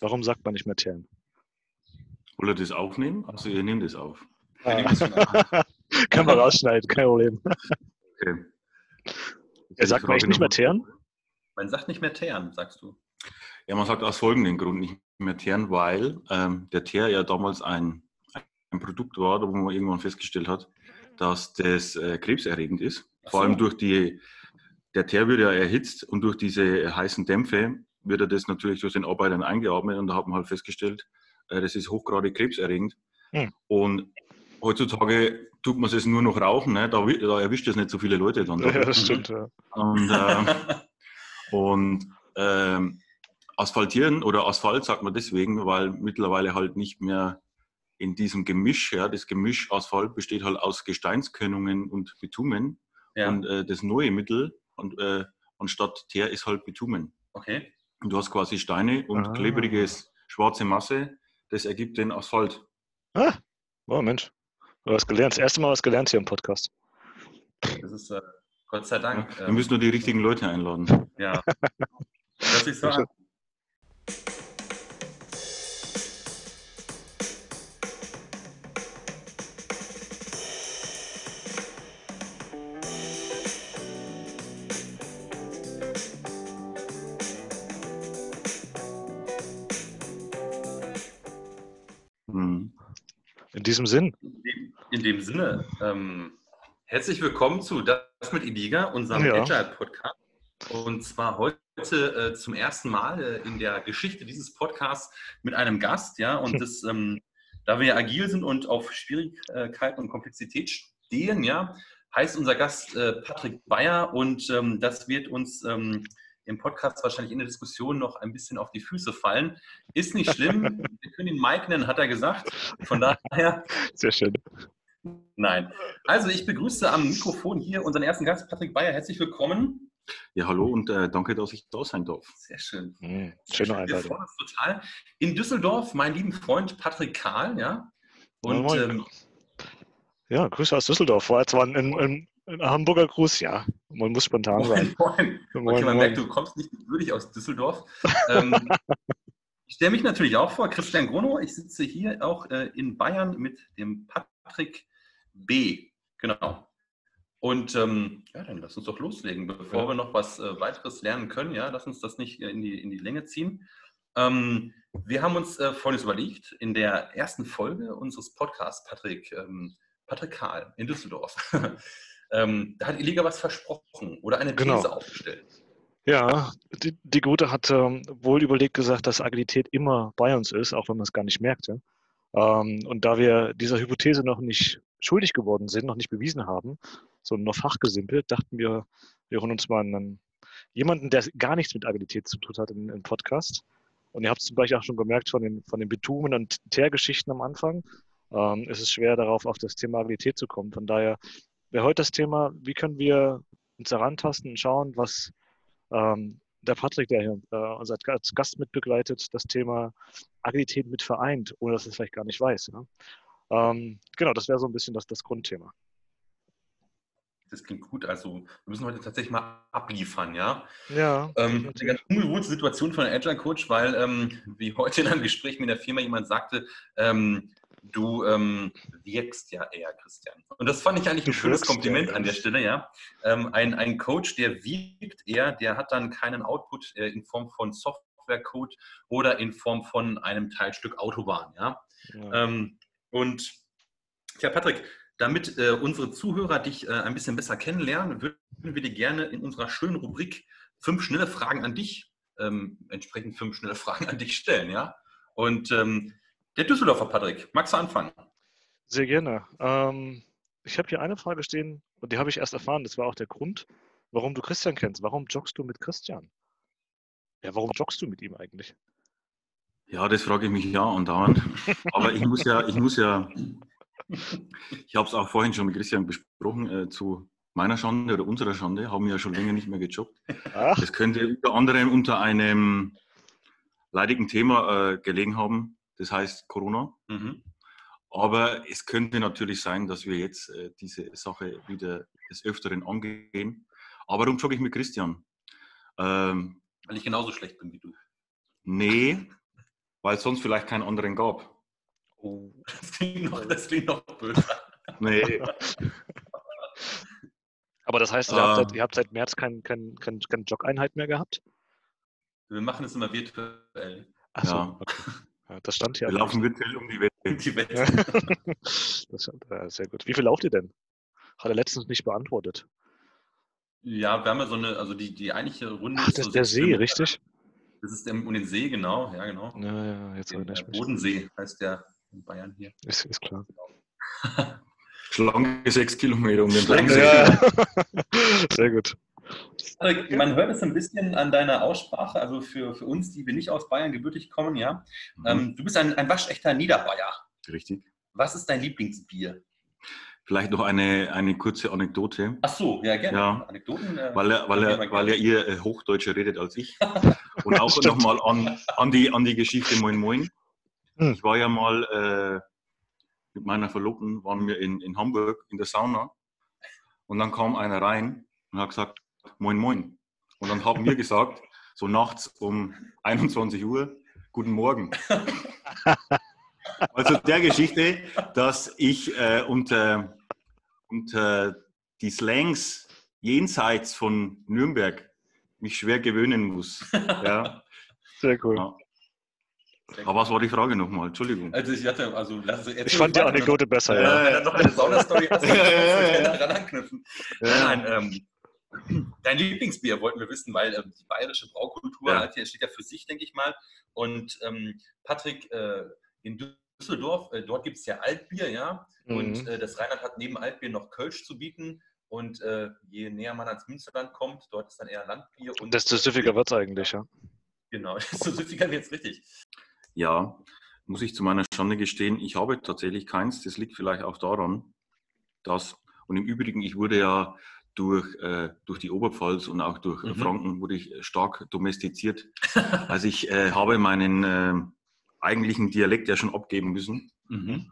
Warum sagt man nicht mehr Tern? Wollt ihr das aufnehmen? Also ihr nehmt es auf. Ah. Kann man rausschneiden, kein Problem. Okay. Er sagt man echt nicht mehr Tern? Man sagt nicht mehr Teeren, sagst du. Ja, man sagt aus folgendem Grund nicht mehr Teeren, weil ähm, der Teer ja damals ein, ein Produkt war, wo man irgendwann festgestellt hat, dass das äh, krebserregend ist. Ach Vor allem so. durch die, der Teer wird ja erhitzt und durch diese heißen Dämpfe wird er das natürlich durch den Arbeitern eingeatmet und da hat man halt festgestellt, äh, das ist hochgradig krebserregend. Hm. Und heutzutage tut man es nur noch rauchen, ne? da, da erwischt es nicht so viele Leute dann. Ja, das stimmt. Ja. Und, äh, und ähm, asphaltieren oder Asphalt sagt man deswegen, weil mittlerweile halt nicht mehr in diesem Gemisch, ja, das Gemisch Asphalt besteht halt aus Gesteinskörnungen und Bitumen. ja, Und äh, das neue Mittel und, äh, anstatt Teer ist halt Bitumen. okay. Und du hast quasi Steine und Ah. klebriges schwarze Masse, das ergibt den Asphalt. Ah, oh Mensch. Du hast gelernt. Das erste Mal was gelernt hier im Podcast. Das ist äh, Gott sei Dank. Wir ähm, müssen nur die richtigen Leute einladen. ja. Hört sich so an. In diesem Sinn. In dem, in dem Sinne, ähm, herzlich willkommen zu Das mit Iliga, unserem Ja. Agile-Podcast. Und zwar heute äh, zum ersten Mal äh, in der Geschichte dieses Podcasts mit einem Gast, ja. Und das, ähm, da wir agil sind und auf Schwierigkeiten und Komplexität stehen, ja, heißt unser Gast äh, Patrick Bayer und ähm, das wird uns ähm, im Podcast wahrscheinlich in der Diskussion noch ein bisschen auf die Füße fallen. Ist nicht schlimm. Wir können ihn Mike nennen, hat er gesagt. Von daher Sehr schön. Nein. Also ich begrüße am Mikrofon hier unseren ersten Gast, Patrick Bayer. Herzlich willkommen. Ja, hallo und äh, danke, dass ich da sein darf. Sehr schön. Hm, Sehr schöne schön. Wir freuen uns total. In Düsseldorf, mein lieben Freund Patrick Kahl, ja. Und Moin, moin. ähm, Ja, Grüße aus Düsseldorf. War jetzt ein, ein, ein Hamburger Gruß, ja. Man muss spontan sein. moin, moin. Moin, Okay, man merkt, du kommst nicht würdig aus Düsseldorf. ähm, ich stelle mich natürlich auch vor, Christian Grono. Ich sitze hier auch äh, in Bayern mit dem Patrick B. Genau. Und ähm, ja, dann lass uns doch loslegen, bevor Ja. wir noch was äh, weiteres lernen können. Ja, lass uns das nicht äh, in die, in die Länge ziehen. Ähm, wir haben uns äh, Folgendes überlegt. In der ersten Folge unseres Podcasts, Patrick, ähm, Patrick Kahl in Düsseldorf, ähm, da hat Iliga was versprochen oder eine These Genau. aufgestellt. Ja, die, die Gute hat ähm, wohl überlegt gesagt, dass Agilität immer bei uns ist, auch wenn man es gar nicht merkt. Ja? Ähm, und da wir dieser Hypothese noch nicht schuldig geworden sind, noch nicht bewiesen haben, sondern nur fachgesimpelt, dachten wir, wir holen uns mal einen, jemanden, der gar nichts mit Agilität zu tun hat, in den Podcast. Und ihr habt es zum Beispiel auch schon gemerkt von den, von den Bitumen- und Teergeschichten am Anfang. Ähm, es ist schwer, darauf auf das Thema Agilität zu kommen. Von daher wäre heute das Thema, wie können wir uns herantasten und schauen, was ähm, der Patrick, der hier äh, uns als Gast mitbegleitet, das Thema Agilität mit vereint, ohne dass er es vielleicht gar nicht weiß. Ja? Ähm, genau, das wäre so ein bisschen das, das Grundthema. Das klingt gut. Also wir müssen heute tatsächlich mal abliefern, ja. Ja, Ähm, eine ganz ungewohnte Situation für einen Agile Coach, weil ähm, wie heute in einem Gespräch mit der Firma jemand sagte, ähm, du ähm, wirkst ja eher, Christian. Und das fand ich eigentlich ein schönes Kompliment an der Stelle, ja. Ähm, ein, ein Coach, der wirkt eher, der hat dann keinen Output äh, in Form von Softwarecode oder in Form von einem Teilstück Autobahn, ja. ja. Ähm, und ja, Patrick, damit äh, unsere Zuhörer dich äh, ein bisschen besser kennenlernen, würden wir dir gerne in unserer schönen Rubrik fünf schnelle Fragen an dich, ähm, entsprechend fünf schnelle Fragen an dich stellen, ja? Und ähm, der Düsseldorfer Patrick, magst du anfangen? Sehr gerne. Ähm, ich habe hier eine Frage stehen und die habe ich erst erfahren. Das war auch der Grund, warum du Christian kennst. Warum joggst du mit Christian? Ja, warum joggst du mit ihm eigentlich? Ja, das frage ich mich ja andauernd. Aber ich muss ja, ich muss ja, ich habe es auch vorhin schon mit Christian besprochen, äh, zu meiner Schande oder unserer Schande, haben wir ja schon länger nicht mehr gejoggt. Ach, Das könnte unter anderem unter einem leidigen Thema äh, gelegen haben, das heißt Corona. Mhm. Aber es könnte natürlich sein, dass wir jetzt äh, diese Sache wieder des Öfteren angehen. Aber warum jogge ich mit Christian? Ähm, Weil ich genauso schlecht bin wie du. nee, weil es sonst vielleicht keinen anderen gab. Oh, das klingt noch, das klingt noch böse. Nee. Aber das heißt, ihr, habt, seit, ihr habt seit März keine kein, kein, kein Jog-Einheit mehr gehabt? Wir machen es immer virtuell. Achso, Ja. okay. Ja, das stand hier. Wir laufen virtuell um die Welt. Die Welt. Das stand, ja, sehr gut. Wie viel lauft ihr denn? Hat er letztens nicht beantwortet. Ja, wir haben ja so eine, also die, die eigentliche Runde. Ach, das so ist der sechs See, Kilometer. richtig? Das ist der, um den See, genau, ja, genau. Ja, ja, jetzt Der, erinnere ich mich. Bodensee heißt der in Bayern hier. Ist, ist klar. Schlanke sechs Kilometer um den Bodensee. Ja. Sehr gut. Also, Man hört es ein bisschen an deiner Aussprache, also für, für uns, die wir nicht aus Bayern gebürtig kommen, ja. Mhm. Ähm, du bist ein, ein waschechter Niederbayer. Richtig. Was ist dein Lieblingsbier? Vielleicht noch eine, eine kurze Anekdote, Ach so, ja, gerne. Ja. Anekdoten. äh, weil er, weil er, weil er ihr äh, Hochdeutscher redet als ich. Und auch nochmal an, an, die, an die Geschichte Moin Moin. Hm. Ich war ja mal äh, mit meiner Verlobten, waren wir in, in Hamburg in der Sauna. Und dann kam einer rein und hat gesagt, Moin Moin. Und dann haben wir gesagt, so nachts um 21 Uhr, Guten Morgen. Also der Geschichte, dass ich äh, unter, unter die Slangs jenseits von Nürnberg mich schwer gewöhnen muss. Ja. Sehr cool. Ja. Aber was war die Frage nochmal? Entschuldigung. Also ich hatte, also lass uns Ich fand die Anekdote besser, ja. Wenn er noch eine Saunastory Ja, ja, ja, ja. dran anknüpfen. Nein, ähm, dein Lieblingsbier wollten wir wissen, weil ähm, die bayerische Braukultur Ja. hat hier, steht ja für sich, denke ich mal. Und ähm, Patrick, äh, in Düsseldorf, äh, dort gibt es ja Altbier, ja. Und Mhm. äh, das Rheinland hat neben Altbier noch Kölsch zu bieten. Und äh, je näher man ans Münsterland kommt, dort ist dann eher Landbier. Und Desto süffiger wird es eigentlich, ja. Genau, desto süffiger wird es richtig. Ja, muss ich zu meiner Schande gestehen, ich habe tatsächlich keins. Das liegt vielleicht auch daran, dass, und im Übrigen, ich wurde ja durch, äh, durch die Oberpfalz und auch durch äh, Mhm. Franken wurde ich stark domestiziert. Also ich äh, habe meinen äh, eigentlichen Dialekt ja schon abgeben müssen. Mhm.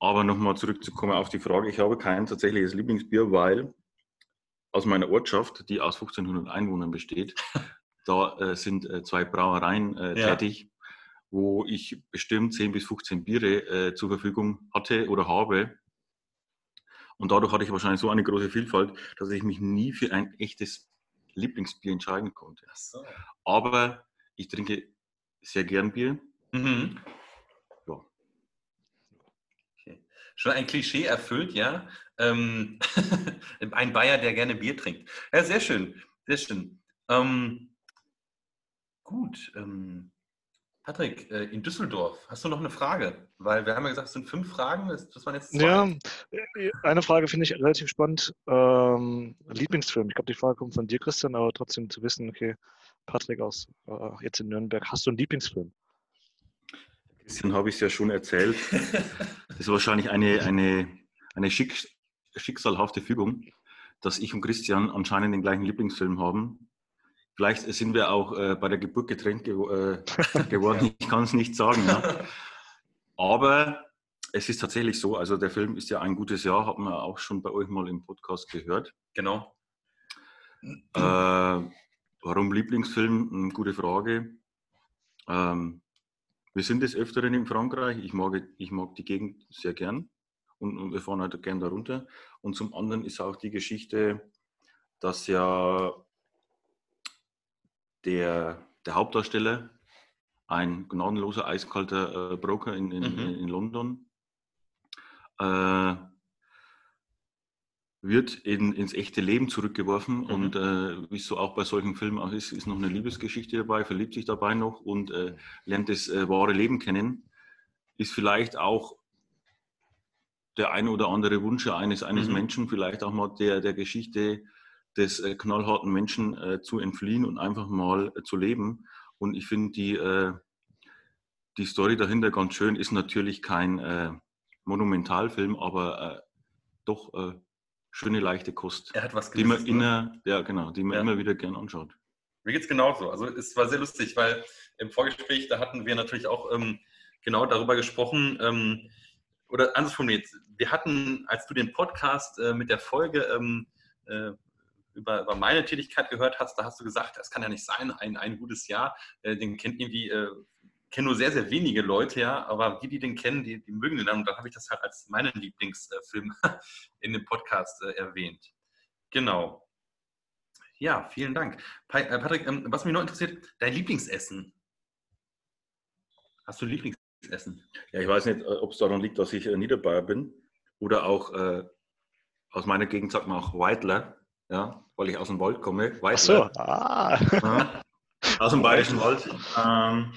Aber nochmal zurückzukommen auf die Frage, ich habe kein tatsächliches Lieblingsbier, weil aus meiner Ortschaft, die aus 1500 Einwohnern besteht, da äh, sind äh, zwei Brauereien äh, Ja. tätig, wo ich bestimmt 10 bis 15 Biere äh, zur Verfügung hatte oder habe. Und dadurch hatte ich wahrscheinlich so eine große Vielfalt, dass ich mich nie für ein echtes Lieblingsbier entscheiden konnte. So. Aber ich trinke sehr gern Bier. Mhm. Ja. Okay. Schon ein Klischee erfüllt, ja. Ähm, ein Bayer, der gerne Bier trinkt. Ja, sehr schön, sehr schön. Ähm, gut. Ähm, Patrick, äh, in Düsseldorf, hast du noch eine Frage? Weil wir haben ja gesagt, es sind fünf Fragen, das, waren jetzt zwei. Ja, äh, eine Frage finde ich relativ spannend. Ähm, Lieblingsfilm. Ich glaube, die Frage kommt von dir, Christian, aber trotzdem zu wissen, okay, Patrick aus äh, jetzt in Nürnberg, hast du einen Lieblingsfilm? Christian habe ich es ja schon erzählt. Das ist wahrscheinlich eine, eine, eine schick, schicksalhafte Fügung, dass ich und Christian anscheinend den gleichen Lieblingsfilm haben. Vielleicht sind wir auch äh, bei der Geburt getrennt gewo äh, geworden. Ich kann es nicht sagen. Ja. Aber es ist tatsächlich so, also der Film ist ja ein gutes Jahr, hat man auch schon bei euch mal im Podcast gehört. Genau. Äh, warum Lieblingsfilm? Eine gute Frage. Ähm, wir sind des Öfteren in Frankreich. Ich mag, ich mag die Gegend sehr gern und, und wir fahren halt gern darunter. Und zum anderen ist auch die Geschichte, dass ja der, der Hauptdarsteller ein gnadenloser, eiskalter äh, Broker in, in, Mhm. in London äh, wird in, ins echte Leben zurückgeworfen Mhm. und äh, wie es so auch bei solchen Filmen auch ist, ist noch eine Liebesgeschichte dabei, verliebt sich dabei noch und äh, lernt das äh, wahre Leben kennen. Ist vielleicht auch der ein oder andere Wunsch eines, eines Mhm. Menschen, vielleicht auch mal der, der Geschichte des äh, knallharten Menschen äh, zu entfliehen und einfach mal äh, zu leben. Und ich finde die, äh, die Story dahinter ganz schön, ist natürlich kein äh, Monumentalfilm, aber äh, doch schöne, leichte Kost, Er hat was die man, ne? ja, genau, die man Ja. immer wieder gern anschaut. Mir geht es genauso. Also es war sehr lustig, weil im Vorgespräch, da hatten wir natürlich auch ähm, genau darüber gesprochen, ähm, oder anders formuliert, wir hatten, als du den Podcast äh, mit der Folge ähm, äh, über, über meine Tätigkeit gehört hast, da hast du gesagt, das kann ja nicht sein, ein, ein gutes Jahr, äh, den kennt irgendwie äh, kenne nur sehr, sehr wenige Leute, ja, aber die, die den kennen, die, die mögen den dann. Und dann habe ich das halt als meinen Lieblingsfilm in dem Podcast äh, erwähnt. Genau. Ja, vielen Dank. Äh, Patrick, ähm, was mich noch interessiert, dein Lieblingsessen. Hast du Lieblingsessen? Ja, ich weiß nicht, äh, ob es daran liegt, dass ich äh, Niederbayer bin oder auch äh, aus meiner Gegend sagt man auch Weidler, ja, weil ich aus dem Wald komme. Weidler. Ach so, ah. Ja, aus dem Bayerischen Wald. Ähm,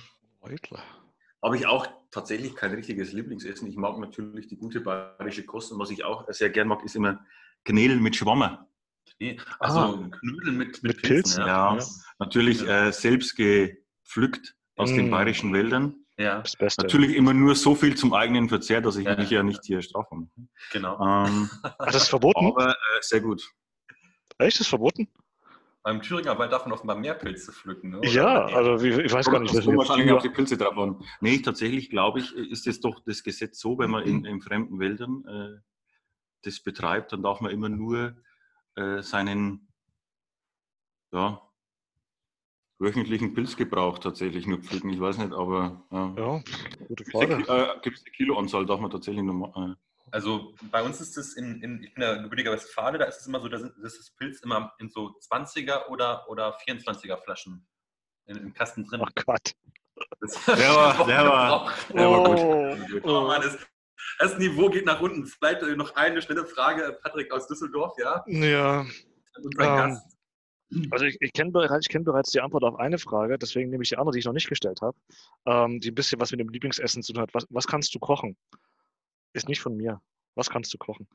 Habe ich auch tatsächlich kein richtiges Lieblingsessen. Ich mag natürlich die gute bayerische Kost und was ich auch sehr gern mag, ist immer Knädel mit Schwammer. Also ah, Knödel mit, mit, mit Pilzen. ja. ja. natürlich äh, selbst gepflückt aus mm. den bayerischen Wäldern. Ja. Das Beste. Natürlich immer nur so viel zum eigenen Verzehr, dass ich ja. mich ja nicht hier strafen. Genau. Ähm, das ist verboten? Aber äh, sehr gut. Echt? Das ist verboten? Beim Thüringer Wald darf man offenbar mehr Pilze pflücken. Ne? Ja, also ich weiß gar nicht, was wahrscheinlich auch die Pilze drauf waren. Nee, tatsächlich glaube ich, ist es doch das Gesetz so, wenn man in, in fremden Wäldern äh, das betreibt, dann darf man immer nur äh, seinen ja, wöchentlichen Pilzgebrauch tatsächlich nur pflücken. Ich weiß nicht, aber ja, ja gute Frage. Äh, Gibt es eine Kiloanzahl, darf man tatsächlich nur äh, also bei uns ist es in, in ich bin ja gebürtiger Westfale, da ist es immer so, dass das Pilz immer in so 20er oder, oder 24er Flaschen in, im Kasten drin. Ach Gott. Das, der war, der war, der war gut. Oh, oh Mann, das, das, Niveau geht nach unten. Vielleicht noch eine schnelle Frage, Patrick aus Düsseldorf, ja? Ja. Ähm, also ich, ich kenne bereits, kenn bereits die Antwort auf eine Frage, deswegen nehme ich die andere, die ich noch nicht gestellt habe, ähm, die ein bisschen was mit dem Lieblingsessen zu tun hat. Was, was kannst du kochen? Ist nicht von mir. Was kannst du kochen?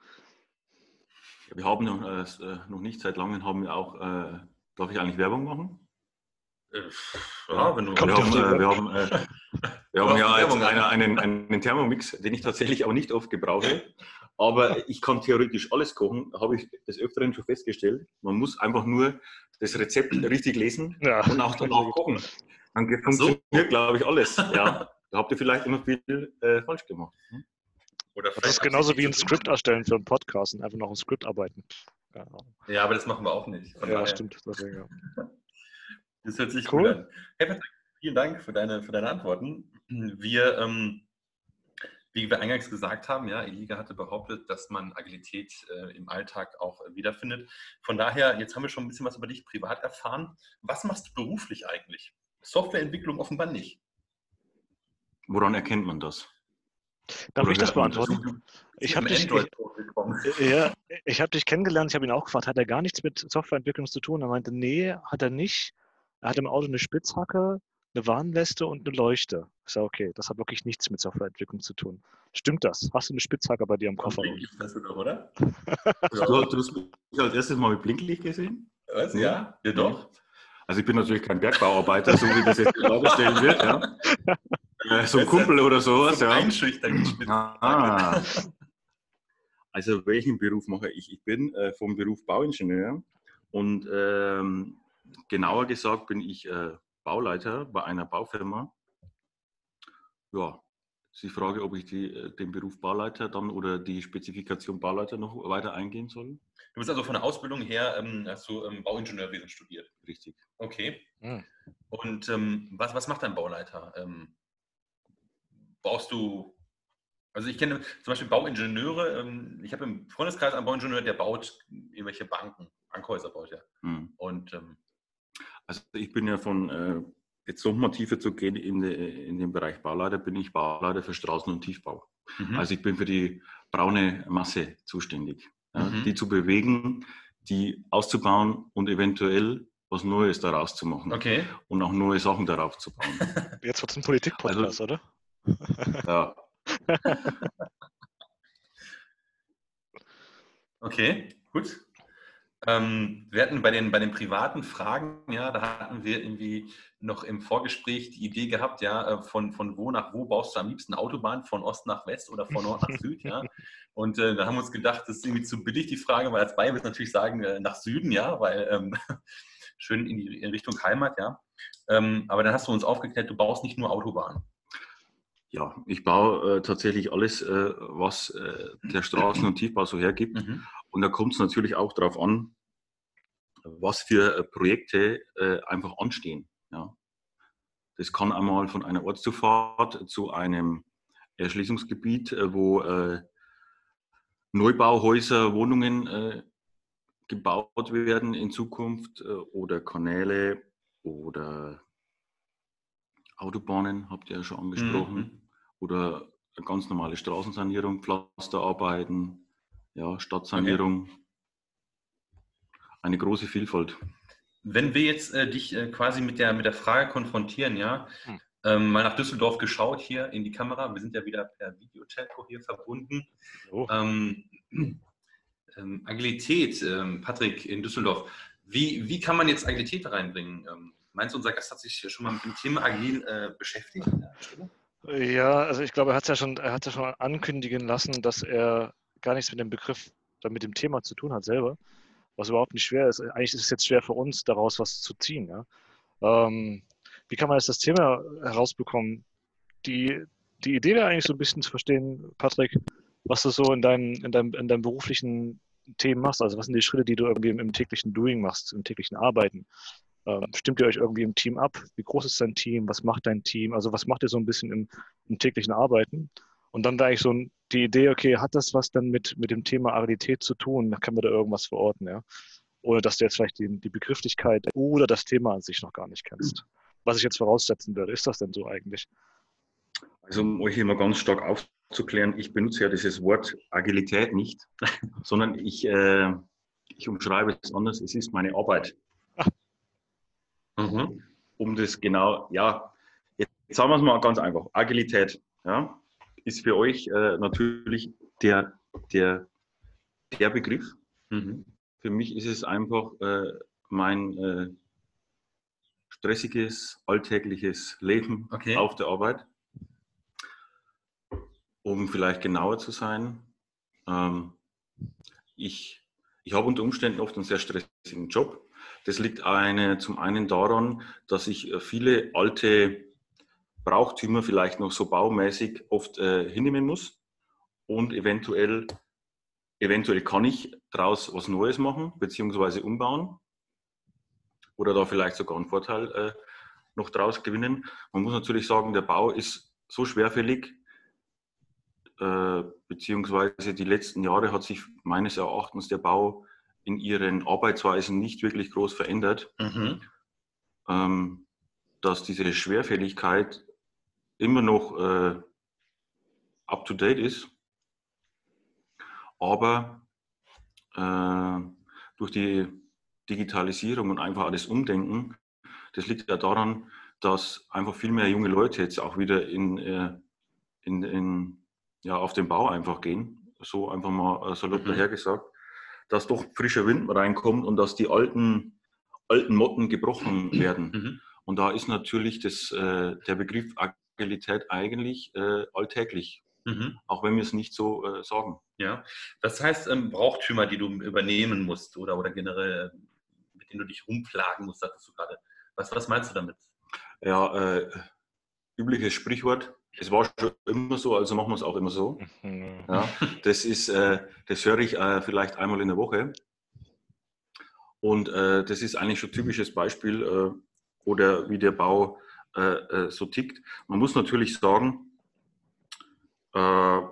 Ja, wir haben noch, äh, äh, noch nicht seit langem haben wir auch, äh, darf ich eigentlich Werbung machen? Äh, ja, wenn du wir haben, äh, wir haben, äh, wir haben ja jetzt eine, einen, einen Thermomix, den ich tatsächlich auch nicht oft gebrauche. Aber ich kann theoretisch alles kochen, habe ich des Öfteren schon festgestellt. Man muss einfach nur das Rezept richtig lesen ja. und auch danach kochen. Dann funktioniert, so. glaube ich, alles. Ja. Da habt ihr vielleicht immer viel äh, falsch gemacht. Hm? Oder das ist genauso wie ein Skript erstellen für einen Podcast und einfach noch ein Skript arbeiten. Ja, ja aber das machen wir auch nicht. Von ja, daher. stimmt. Deswegen, ja. Das hört sich cool. gut an. Hey Patrick, vielen Dank für deine, für deine Antworten. Wir, ähm, wie wir eingangs gesagt haben, ja, Eliga hatte behauptet, dass man Agilität äh, im Alltag auch wiederfindet. Von daher, jetzt haben wir schon ein bisschen was über dich privat erfahren. Was machst du beruflich eigentlich? Softwareentwicklung offenbar nicht. Woran erkennt man das? Darf ich das beantworten? Ich habe dich, ja, ich hab dich kennengelernt, ich habe ihn auch gefragt, hat er gar nichts mit Softwareentwicklung zu tun? Er meinte, nee, hat er nicht. Er hat im Auto eine Spitzhacke, eine Warnweste und eine Leuchte. Ich sage, okay, das hat wirklich nichts mit Softwareentwicklung zu tun. Stimmt das? Hast du eine Spitzhacke bei dir am Koffer? Doch, oder? du, du hast mich als erstes mal mit Blinklicht gesehen? Was? Ja, ja doch. Also ich bin natürlich kein Bergbauarbeiter, so wie das jetzt dargestellt wird. Ja. Äh, so ein Kumpel oder sowas. So ja. Einschüchtern. Ah. Also welchen Beruf mache ich? Ich bin äh, vom Beruf Bauingenieur und ähm, genauer gesagt bin ich äh, Bauleiter bei einer Baufirma. Ja, ist die Frage, ob ich die, äh, den Beruf Bauleiter dann oder die Spezifikation Bauleiter noch weiter eingehen soll. Du bist also von der Ausbildung her, ähm, hast du ähm, Bauingenieurwesen studiert? Richtig. Okay. Hm. Und ähm, was, was macht ein Bauleiter? Baust du, also ich kenne zum Beispiel Bauingenieure, ähm, ich habe im Freundeskreis einen Bauingenieur, der baut irgendwelche Banken, Bankhäuser baut er. Hm. Und, ähm, also ich bin ja von, äh, jetzt nochmal tiefer zu gehen in, de, in den Bereich Bauleiter, bin ich Bauleiter für Straßen- und Tiefbau. Mhm. Also ich bin für die braune Masse zuständig, ja, mhm. die zu bewegen, die auszubauen und eventuell was Neues daraus zu machen. Okay. Und auch neue Sachen darauf zu bauen. Jetzt wird es ein Politik-Podcast, also, oder? Ja. okay, gut. Ähm, wir hatten bei den, bei den privaten Fragen, ja, da hatten wir irgendwie noch im Vorgespräch die Idee gehabt, ja, äh, von, von wo nach wo baust du am liebsten Autobahn, von Ost nach West oder von Nord nach Süd, ja. Und äh, da haben wir uns gedacht, das ist irgendwie zu billig, die Frage, weil als Bayern wir natürlich sagen, äh, nach Süden, ja, weil ähm, schön in die in Richtung Heimat, ja. Ähm, aber dann hast du uns aufgeklärt, du baust nicht nur Autobahnen. Ja, ich baue äh, tatsächlich alles, äh, was äh, der Straßen- und Tiefbau so hergibt. Mhm. Und da kommt es natürlich auch darauf an, was für äh, Projekte äh, einfach anstehen. Ja. Das kann einmal von einer Ortszufahrt zu einem Erschließungsgebiet, äh, wo Neubauhäuser, Wohnungen gebaut werden in Zukunft oder Kanäle oder Autobahnen, habt ihr ja schon angesprochen, mhm. oder ganz normale Straßensanierung, Pflasterarbeiten, ja, Stadtsanierung. Okay. Eine große Vielfalt. Wenn wir jetzt äh, dich äh, quasi mit der, mit der Frage konfrontieren, ja, hm. ähm, mal nach Düsseldorf geschaut hier in die Kamera, wir sind ja wieder per Videotelco hier verbunden. Oh. Ähm, ähm, Agilität, ähm, Patrick in Düsseldorf, wie, wie kann man jetzt Agilität reinbringen? Meinst du, unser Gast hat sich schon mal mit dem Thema Agil äh, beschäftigt? Ja, also ich glaube, er hat es ja schon, er ja schon ankündigen lassen, dass er gar nichts mit dem Begriff, mit dem Thema zu tun hat selber was überhaupt nicht schwer ist. Eigentlich ist es jetzt schwer für uns, daraus was zu ziehen. Ja? Ähm, wie kann man jetzt das Thema herausbekommen? Die, die Idee wäre eigentlich so ein bisschen zu verstehen, Patrick, was du so in deinem, in deinem, in deinem beruflichen Themen machst. Also was sind die Schritte, die du irgendwie im, im täglichen Doing machst, im täglichen Arbeiten? Ähm, stimmt ihr euch irgendwie im Team ab? Wie groß ist dein Team? Was macht dein Team? Also was macht ihr so ein bisschen im, im täglichen Arbeiten? Und dann da eigentlich so die Idee, okay, hat das was dann mit, mit dem Thema Aridität zu tun? Da können wir da irgendwas verorten, ja? Ohne dass du jetzt vielleicht die, die Begrifflichkeit oder das Thema an sich noch gar nicht kennst. Was ich jetzt voraussetzen würde, ist das denn so eigentlich? Also um euch immer ganz stark aufzuklären, ich benutze ja dieses Wort Agilität nicht, sondern ich, äh, ich umschreibe es anders, es ist meine Arbeit. Mhm. Um das genau, ja, jetzt sagen wir es mal ganz einfach, Agilität. Ja? ist für euch äh, natürlich der, der, der Begriff. Mhm. Für mich ist es einfach äh, mein äh, stressiges, alltägliches Leben okay. auf der Arbeit. Um vielleicht genauer zu sein, ähm, ich, ich habe unter Umständen oft einen sehr stressigen Job. Das liegt eine, zum einen daran, dass ich äh, viele alte Brauchtümer vielleicht noch so baumäßig oft äh, hinnehmen muss und eventuell, eventuell kann ich daraus was Neues machen, beziehungsweise umbauen oder da vielleicht sogar einen Vorteil äh, noch daraus gewinnen. Man muss natürlich sagen, der Bau ist so schwerfällig, äh, beziehungsweise die letzten Jahre hat sich meines Erachtens der Bau in ihren Arbeitsweisen nicht wirklich groß verändert, mhm. ähm, dass diese Schwerfälligkeit immer noch äh, up-to-date ist, aber äh, durch die Digitalisierung und einfach alles Umdenken, das liegt ja daran, dass einfach viel mehr junge Leute jetzt auch wieder in, äh, in, in, ja, auf den Bau einfach gehen, so einfach mal äh, salopp mhm. dahergesagt, dass doch frischer Wind reinkommt und dass die alten, alten Motten gebrochen werden. Mhm. Und da ist natürlich das, äh, der Begriff Agilität eigentlich äh, alltäglich, mhm. auch wenn wir es nicht so äh, sagen. Ja, das heißt ähm, Brauchtümer, die du übernehmen musst oder, oder generell, mit denen du dich rumplagen musst, sagtest du gerade. Was, was meinst du damit? Ja, äh, übliches Sprichwort. Es war schon immer so, also machen wir es auch immer so. Mhm. Ja, das ist, äh, das höre ich äh, vielleicht einmal in der Woche. Und äh, das ist eigentlich schon ein typisches Beispiel, äh, oder wie der Bau äh, äh, so tickt. Man muss natürlich sagen, man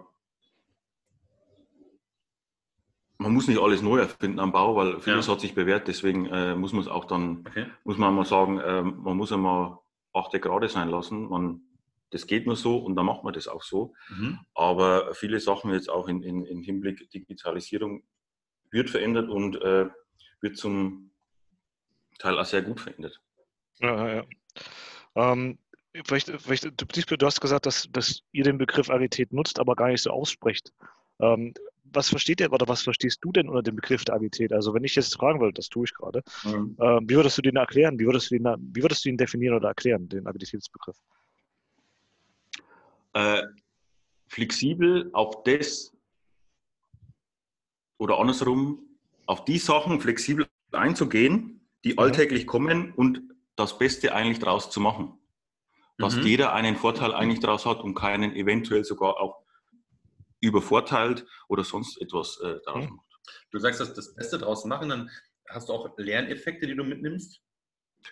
muss nicht alles neu erfinden am Bau, weil vieles ja. hat sich bewährt. Deswegen muss man es auch dann, okay. muss man mal sagen, man muss einmal achte gerade sein lassen. Man, das geht nur so und dann macht man das auch so. Mhm. Aber viele Sachen jetzt auch in, in, in Hinblick Digitalisierung wird verändert und äh, wird zum Teil auch sehr gut verändert. Ja, ja. Ähm, vielleicht, vielleicht, du hast gesagt, dass, dass ihr den Begriff Agilität nutzt, aber gar nicht so aussprecht. Ähm, was versteht ihr oder was verstehst du denn unter dem Begriff der Agilität? Also wenn ich jetzt fragen würde, das tue ich gerade, mhm. ähm, wie würdest du den erklären? Wie würdest du ihn, wie würdest du ihn definieren oder erklären, den Agilitätsbegriff? Äh, flexibel auf das oder andersrum, auf die Sachen flexibel einzugehen, die mhm. alltäglich kommen und das Beste eigentlich daraus zu machen. Dass mhm. jeder einen Vorteil eigentlich daraus hat und keinen eventuell sogar auch übervorteilt oder sonst etwas äh, daraus mhm. macht. Du sagst, dass das Beste daraus machen, dann hast du auch Lerneffekte, die du mitnimmst?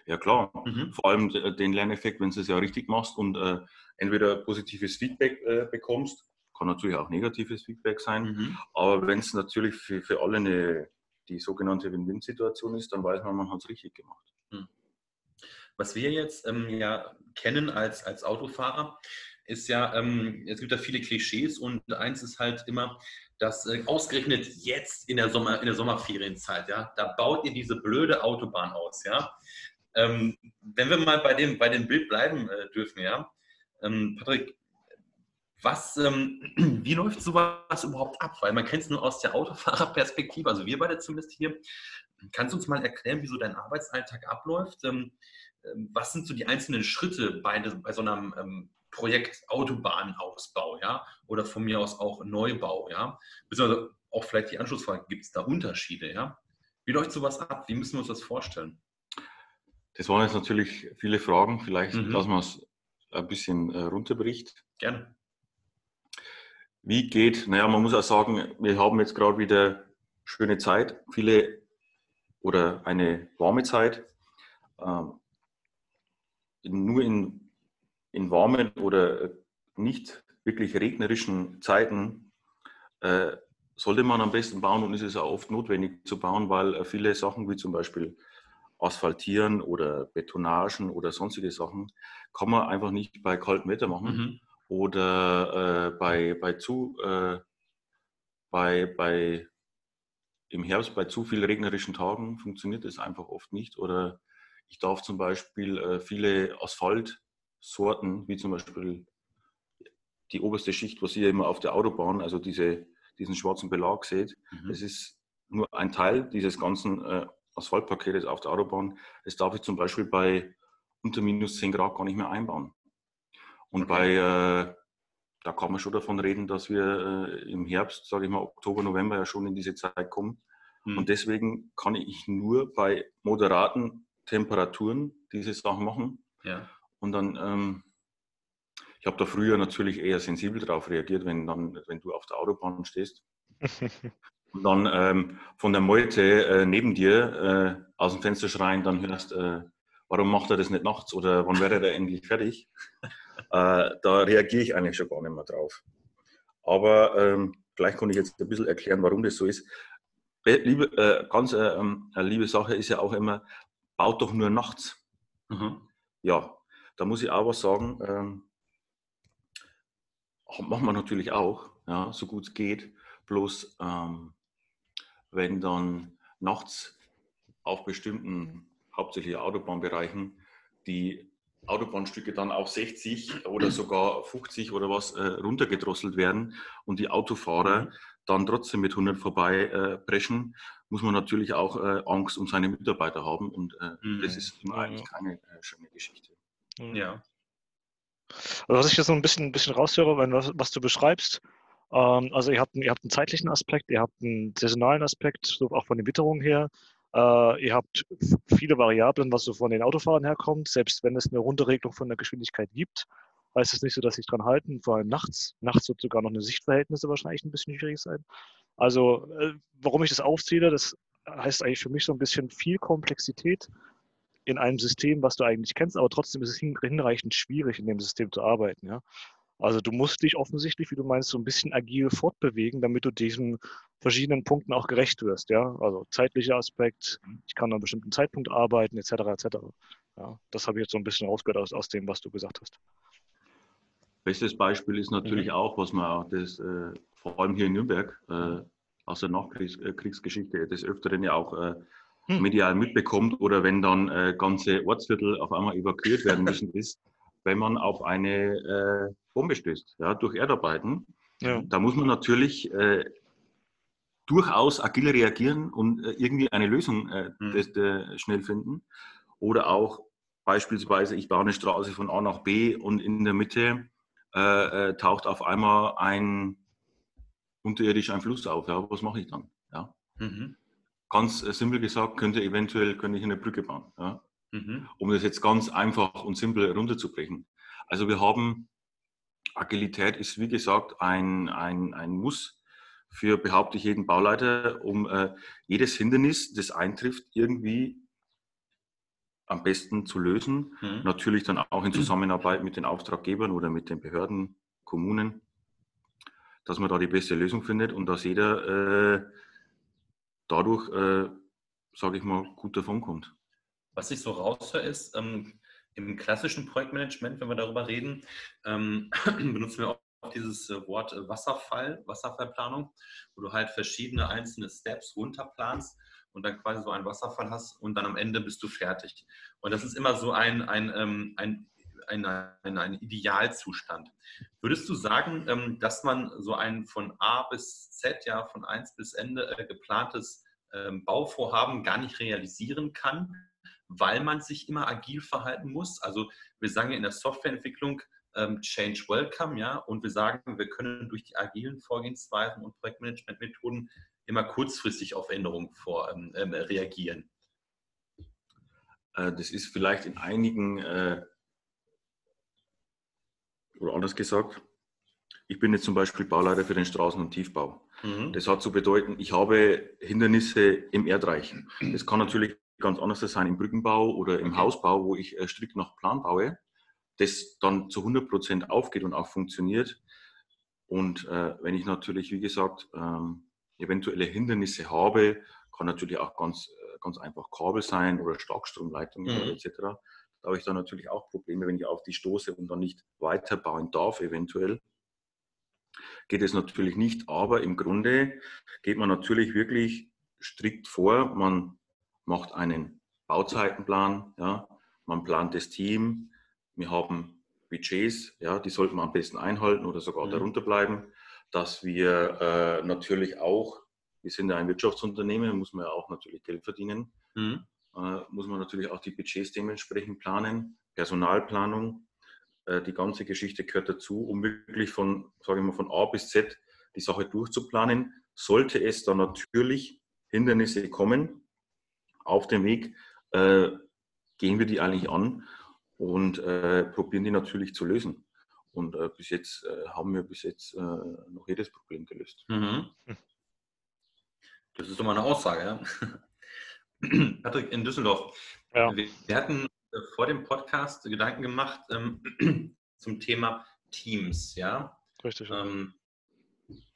Ja klar, mhm. vor allem den Lerneffekt, wenn du es ja richtig machst und äh, entweder positives Feedback äh, bekommst, kann natürlich auch negatives Feedback sein, mhm. aber wenn es natürlich für, für alle eine, die sogenannte Win-Win-Situation ist, dann weiß man, man hat es richtig gemacht. Mhm. Was wir jetzt ähm, ja kennen als, als Autofahrer, ist ja, ähm, es gibt ja viele Klischees und eins ist halt immer, dass äh, ausgerechnet jetzt in der, Sommer, in der Sommerferienzeit, ja, da baut ihr diese blöde Autobahn aus, ja. Ähm, wenn wir mal bei dem, bei dem Bild bleiben äh, dürfen, ja. Ähm, Patrick, was, ähm, wie läuft sowas überhaupt ab? Weil man kennt es nur aus der Autofahrerperspektive, also wir beide zumindest hier. Kannst du uns mal erklären, wie so dein Arbeitsalltag abläuft? Ähm, ähm, was sind so die einzelnen Schritte bei, bei so einem ähm, Projekt Autobahnausbau, ja, oder von mir aus auch Neubau, ja, beziehungsweise auch vielleicht die Anschlussfrage, gibt es da Unterschiede, ja? Wie läuft sowas ab? Wie müssen wir uns das vorstellen? Das waren jetzt natürlich viele Fragen, vielleicht, mhm. dass man es ein bisschen äh, runterbricht. Gerne. Wie geht, naja, man muss auch sagen, wir haben jetzt gerade wieder schöne Zeit, viele oder eine warme Zeit. Ähm, nur in in warmen oder nicht wirklich regnerischen Zeiten äh, sollte man am besten bauen und ist es auch oft notwendig zu bauen, weil äh, viele Sachen wie zum Beispiel Asphaltieren oder Betonagen oder sonstige Sachen kann man einfach nicht bei kaltem Wetter machen mhm. oder äh, bei, bei zu äh, bei, bei im Herbst bei zu viel regnerischen Tagen funktioniert das einfach oft nicht oder ich darf zum Beispiel äh, viele Asphalt Sorten, wie zum Beispiel die oberste Schicht, was ihr immer auf der Autobahn, also diese, diesen schwarzen Belag seht, mhm. das ist nur ein Teil dieses ganzen äh, Asphaltpaketes auf der Autobahn. Das darf ich zum Beispiel bei unter minus 10 Grad gar nicht mehr einbauen. Und bei, äh, da kann man schon davon reden, dass wir äh, im Herbst, sage ich mal, Oktober, November ja schon in diese Zeit kommen. Mhm. Und deswegen kann ich nur bei moderaten Temperaturen diese Sachen machen. Ja. Und dann, ähm, ich habe da früher natürlich eher sensibel darauf reagiert, wenn, dann, wenn du auf der Autobahn stehst. und dann ähm, von der Meute äh, neben dir äh, aus dem Fenster schreien, dann hörst, äh, warum macht er das nicht nachts oder wann wäre er endlich fertig? Äh, da reagiere ich eigentlich schon gar nicht mehr drauf. Aber ähm, vielleicht kann ich jetzt ein bisschen erklären, warum das so ist. Äh, liebe, äh, ganz ähm, liebe Sache ist ja auch immer, baut doch nur nachts. Mhm. Ja, da muss ich auch was sagen, ähm, machen wir natürlich auch, ja, so gut es geht. Bloß ähm, wenn dann nachts auf bestimmten, hauptsächlich Autobahnbereichen, die Autobahnstücke dann auf 60 oder sogar 50 oder was äh, runtergedrosselt werden und die Autofahrer mhm. dann trotzdem mit 100 vorbei äh, preschen, muss man natürlich auch äh, Angst um seine Mitarbeiter haben und äh, mhm. das ist immer eigentlich keine äh, schöne Geschichte. Mhm. Ja. Also was ich jetzt so ein bisschen, ein bisschen raushöre, wenn was, was du beschreibst, also ihr habt, ihr habt einen zeitlichen Aspekt, ihr habt einen saisonalen Aspekt, so auch von den Witterungen her. Äh, ihr habt viele Variablen, was so von den Autofahrern herkommt. Selbst wenn es eine Runterregelung von der Geschwindigkeit gibt, heißt es nicht so, dass sich dran halten. Vor allem nachts. Nachts wird sogar noch eine Sichtverhältnisse wahrscheinlich ein bisschen schwierig sein. Also, äh, warum ich das aufzähle, das heißt eigentlich für mich so ein bisschen viel Komplexität in einem System, was du eigentlich kennst, aber trotzdem ist es hinreichend schwierig, in dem System zu arbeiten. Ja? Also du musst dich offensichtlich, wie du meinst, so ein bisschen agil fortbewegen, damit du diesen verschiedenen Punkten auch gerecht wirst. Ja? Also zeitlicher Aspekt, ich kann an einem bestimmten Zeitpunkt arbeiten, etc. etc. Ja, das habe ich jetzt so ein bisschen rausgehört aus, aus dem, was du gesagt hast. Bestes Beispiel ist natürlich mhm. auch, was man auch das, äh, vor allem hier in Nürnberg äh, aus der Nachkriegsgeschichte äh, des Öfteren ja auch äh, hm. medial mitbekommt oder wenn dann äh, ganze Ortsviertel auf einmal evakuiert werden müssen, ist, wenn man auf eine äh, Bombe stößt, ja, durch Erdarbeiten. Ja. Da muss man natürlich äh, durchaus agil reagieren und äh, irgendwie eine Lösung hm. des, schnell finden. Oder auch beispielsweise, ich baue eine Straße von A nach B und in der Mitte äh, äh, taucht auf einmal ein unterirdisch ein Fluss auf. Ja, was mache ich dann? Ja. Mhm ganz äh, simpel gesagt, könnte eventuell könnte ich eine Brücke bauen. Ja? Mhm. Um das jetzt ganz einfach und simpel runterzubrechen. Also wir haben, Agilität ist wie gesagt ein, ein, ein Muss für, behaupte ich, jeden Bauleiter, um äh, jedes Hindernis, das eintrifft, irgendwie am besten zu lösen. Mhm. Natürlich dann auch in Zusammenarbeit mit den Auftraggebern oder mit den Behörden, Kommunen, dass man da die beste Lösung findet und dass jeder äh, dadurch, äh, sage ich mal, gut davonkommt. Was ich so raushöre, ist, ähm, im klassischen Projektmanagement, wenn wir darüber reden, ähm, benutzen wir auch dieses äh, Wort äh, Wasserfall, Wasserfallplanung, wo du halt verschiedene einzelne Steps runterplanst und dann quasi so einen Wasserfall hast und dann am Ende bist du fertig. Und das ist immer so ein, ein, ähm, ein, ein, ein, ein Idealzustand. Würdest du sagen, ähm, dass man so ein von A bis Z, ja, von 1 bis Ende äh, geplantes ähm, Bauvorhaben gar nicht realisieren kann, weil man sich immer agil verhalten muss? Also wir sagen in der Softwareentwicklung, Change Welcome, ja, und wir sagen, wir können durch die agilen Vorgehensweisen und Projektmanagementmethoden immer kurzfristig auf Änderungen vor, ähm, ähm, reagieren? Äh, das ist vielleicht in einigen, äh, oder anders gesagt, ich bin jetzt zum Beispiel Bauleiter für den Straßen- und Tiefbau. Mhm. Das hat zu bedeuten, ich habe Hindernisse im Erdreich. Das kann natürlich ganz anders sein im Brückenbau oder im okay. Hausbau, wo ich äh, strikt nach Plan baue, das dann zu 100 Prozent aufgeht und auch funktioniert. Und äh, wenn ich natürlich, wie gesagt, ähm, eventuelle Hindernisse habe, kann natürlich auch ganz, äh, ganz einfach Kabel sein oder Starkstromleitungen mhm. etc. Da habe ich dann natürlich auch Probleme, wenn ich auf die stoße und dann nicht weiterbauen darf, eventuell. Geht es natürlich nicht, aber im Grunde geht man natürlich wirklich strikt vor. Man macht einen Bauzeitenplan, ja, man plant das Team, wir haben Budgets, ja, die sollten wir am besten einhalten oder sogar mhm. darunter bleiben dass wir äh, natürlich auch, wir sind ja ein Wirtschaftsunternehmen, muss man ja auch natürlich Geld verdienen, mhm. äh, muss man natürlich auch die Budgets dementsprechend planen, Personalplanung, äh, die ganze Geschichte gehört dazu, um wirklich von, sage ich mal, von A bis Z die Sache durchzuplanen. Sollte es dann natürlich Hindernisse kommen auf dem Weg, äh, gehen wir die eigentlich an und äh, probieren die natürlich zu lösen. Und äh, bis jetzt äh, haben wir bis jetzt äh, noch jedes Problem gelöst. Mhm. Das ist doch mal eine Aussage, ja. Patrick, in Düsseldorf. Ja. Wir, wir, hatten äh, vor dem Podcast Gedanken gemacht ähm, zum Thema Teams, ja. Richtig. Ähm,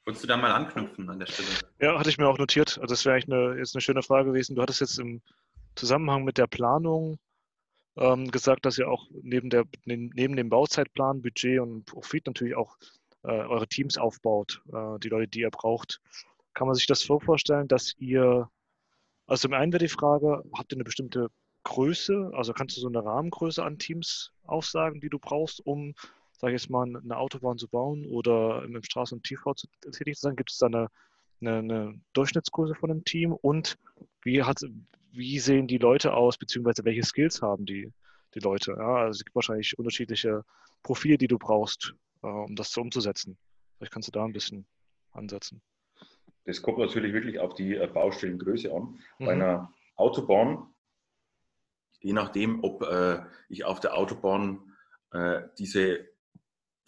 Wolltest du da mal anknüpfen an der Stelle? Ja, hatte ich mir auch notiert. Also das wäre eigentlich eine, jetzt eine schöne Frage gewesen. Du hattest jetzt im Zusammenhang mit der Planung ähm, gesagt, dass ihr auch neben, der, neben dem Bauzeitplan, Budget und Profit natürlich auch äh, eure Teams aufbaut, äh, die Leute, die ihr braucht. Kann man sich das vorstellen, dass ihr, also zum einen wäre die Frage, habt ihr eine bestimmte Größe, also kannst du so eine Rahmengröße an Teams aufsagen, die du brauchst, um, sage ich jetzt mal, eine Autobahn zu bauen oder im Straßen- und Tiefbau tätig zu sein? Gibt es da eine, eine, eine Durchschnittsgröße von einem Team und wie, hat, wie sehen die Leute aus, beziehungsweise welche Skills haben die, die Leute. Ja? Also es gibt wahrscheinlich unterschiedliche Profile, die du brauchst, äh, um das so umzusetzen. Vielleicht kannst du da ein bisschen ansetzen. Das kommt natürlich wirklich auf die äh, Baustellengröße an. Mhm. Bei einer Autobahn, je nachdem, ob äh, ich auf der Autobahn äh, diese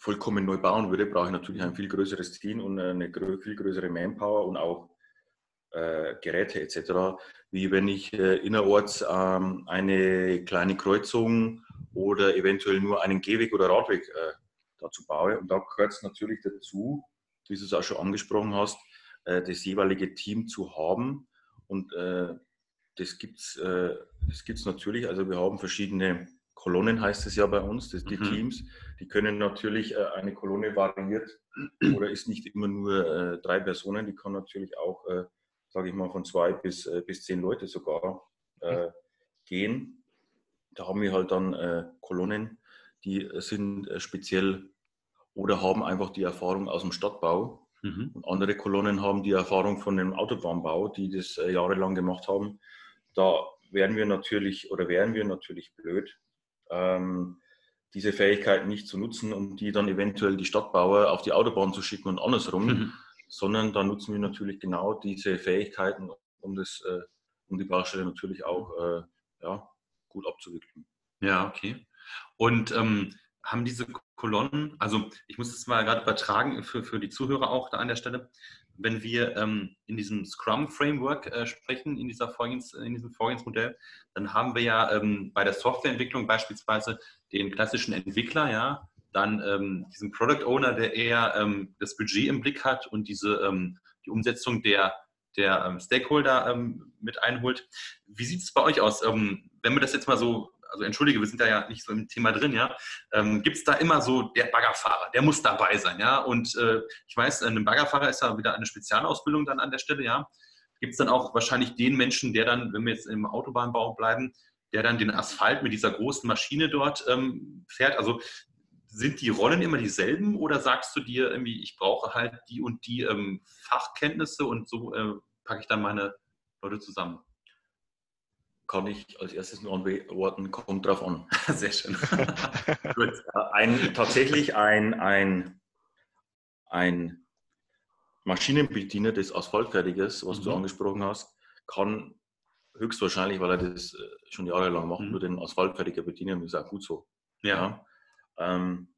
vollkommen neu bauen würde, brauche ich natürlich ein viel größeres Team und eine viel größere Manpower und auch äh, Geräte etc., wie wenn ich äh, innerorts ähm, eine kleine Kreuzung oder eventuell nur einen Gehweg oder Radweg äh, dazu baue. Und da gehört es natürlich dazu, wie du es auch schon angesprochen hast, äh, das jeweilige Team zu haben. Und äh, das gibt es äh, gibt's natürlich. Also wir haben verschiedene Kolonnen, heißt es ja bei uns, das, die mhm. Teams. Die können natürlich, äh, eine Kolonne variiert oder ist nicht immer nur drei Personen, die kann natürlich auch sage ich mal, von zwei bis, äh, bis zehn Leute sogar äh, mhm. gehen. Da haben wir halt dann äh, Kolonnen, die sind äh, speziell oder haben einfach die Erfahrung aus dem Stadtbau. Mhm. Und andere Kolonnen haben die Erfahrung von dem Autobahnbau, die das äh, jahrelang gemacht haben. Da wären wir natürlich oder wären wir natürlich blöd, ähm, diese Fähigkeiten nicht zu nutzen, um die dann eventuell die Stadtbauer auf die Autobahn zu schicken und andersrum. Mhm sondern da nutzen wir natürlich genau diese Fähigkeiten, um, das, äh, um die Baustelle natürlich auch äh, ja, gut abzuwickeln. Ja, okay. Und ähm, haben diese Kolonnen, also ich muss es mal gerade übertragen für, für die Zuhörer auch da an der Stelle, wenn wir ähm, in diesem Scrum-Framework äh, sprechen, in, dieser Vorgehens, in diesem Vorgehensmodell, dann haben wir ja ähm, bei der Softwareentwicklung beispielsweise den klassischen Entwickler, ja, dann ähm, diesen Product Owner, der eher ähm, das Budget im Blick hat und diese, ähm, die Umsetzung der, der ähm, Stakeholder mit einholt. Wie sieht es bei euch aus? wenn wir das jetzt mal so also entschuldige, wir sind da ja nicht so im Thema drin, ja, ähm, gibt es da immer so der Baggerfahrer, der muss dabei sein, ja. Und äh, ich weiß, ein Baggerfahrer ist ja wieder eine Spezialausbildung dann an der Stelle, ja. Gibt es dann auch wahrscheinlich den Menschen, der dann, wenn wir jetzt im Autobahnbau bleiben, der dann den Asphalt mit dieser großen Maschine dort ähm, fährt? Also sind die Rollen immer dieselben oder sagst du dir irgendwie, ich brauche halt die und die ähm, Fachkenntnisse und so äh, packe ich dann meine Leute zusammen? Kann ich als erstes nur antworten, kommt drauf an. Sehr schön. Gut. Ein, tatsächlich ein, ein, ein Maschinenbediener des Asphaltfertigers, was mhm. du angesprochen hast, kann höchstwahrscheinlich, weil er das äh, schon jahrelang macht, mhm. nur den Asphaltfertiger bedienen. Das ist auch gut so. Ja. ja. Ähm,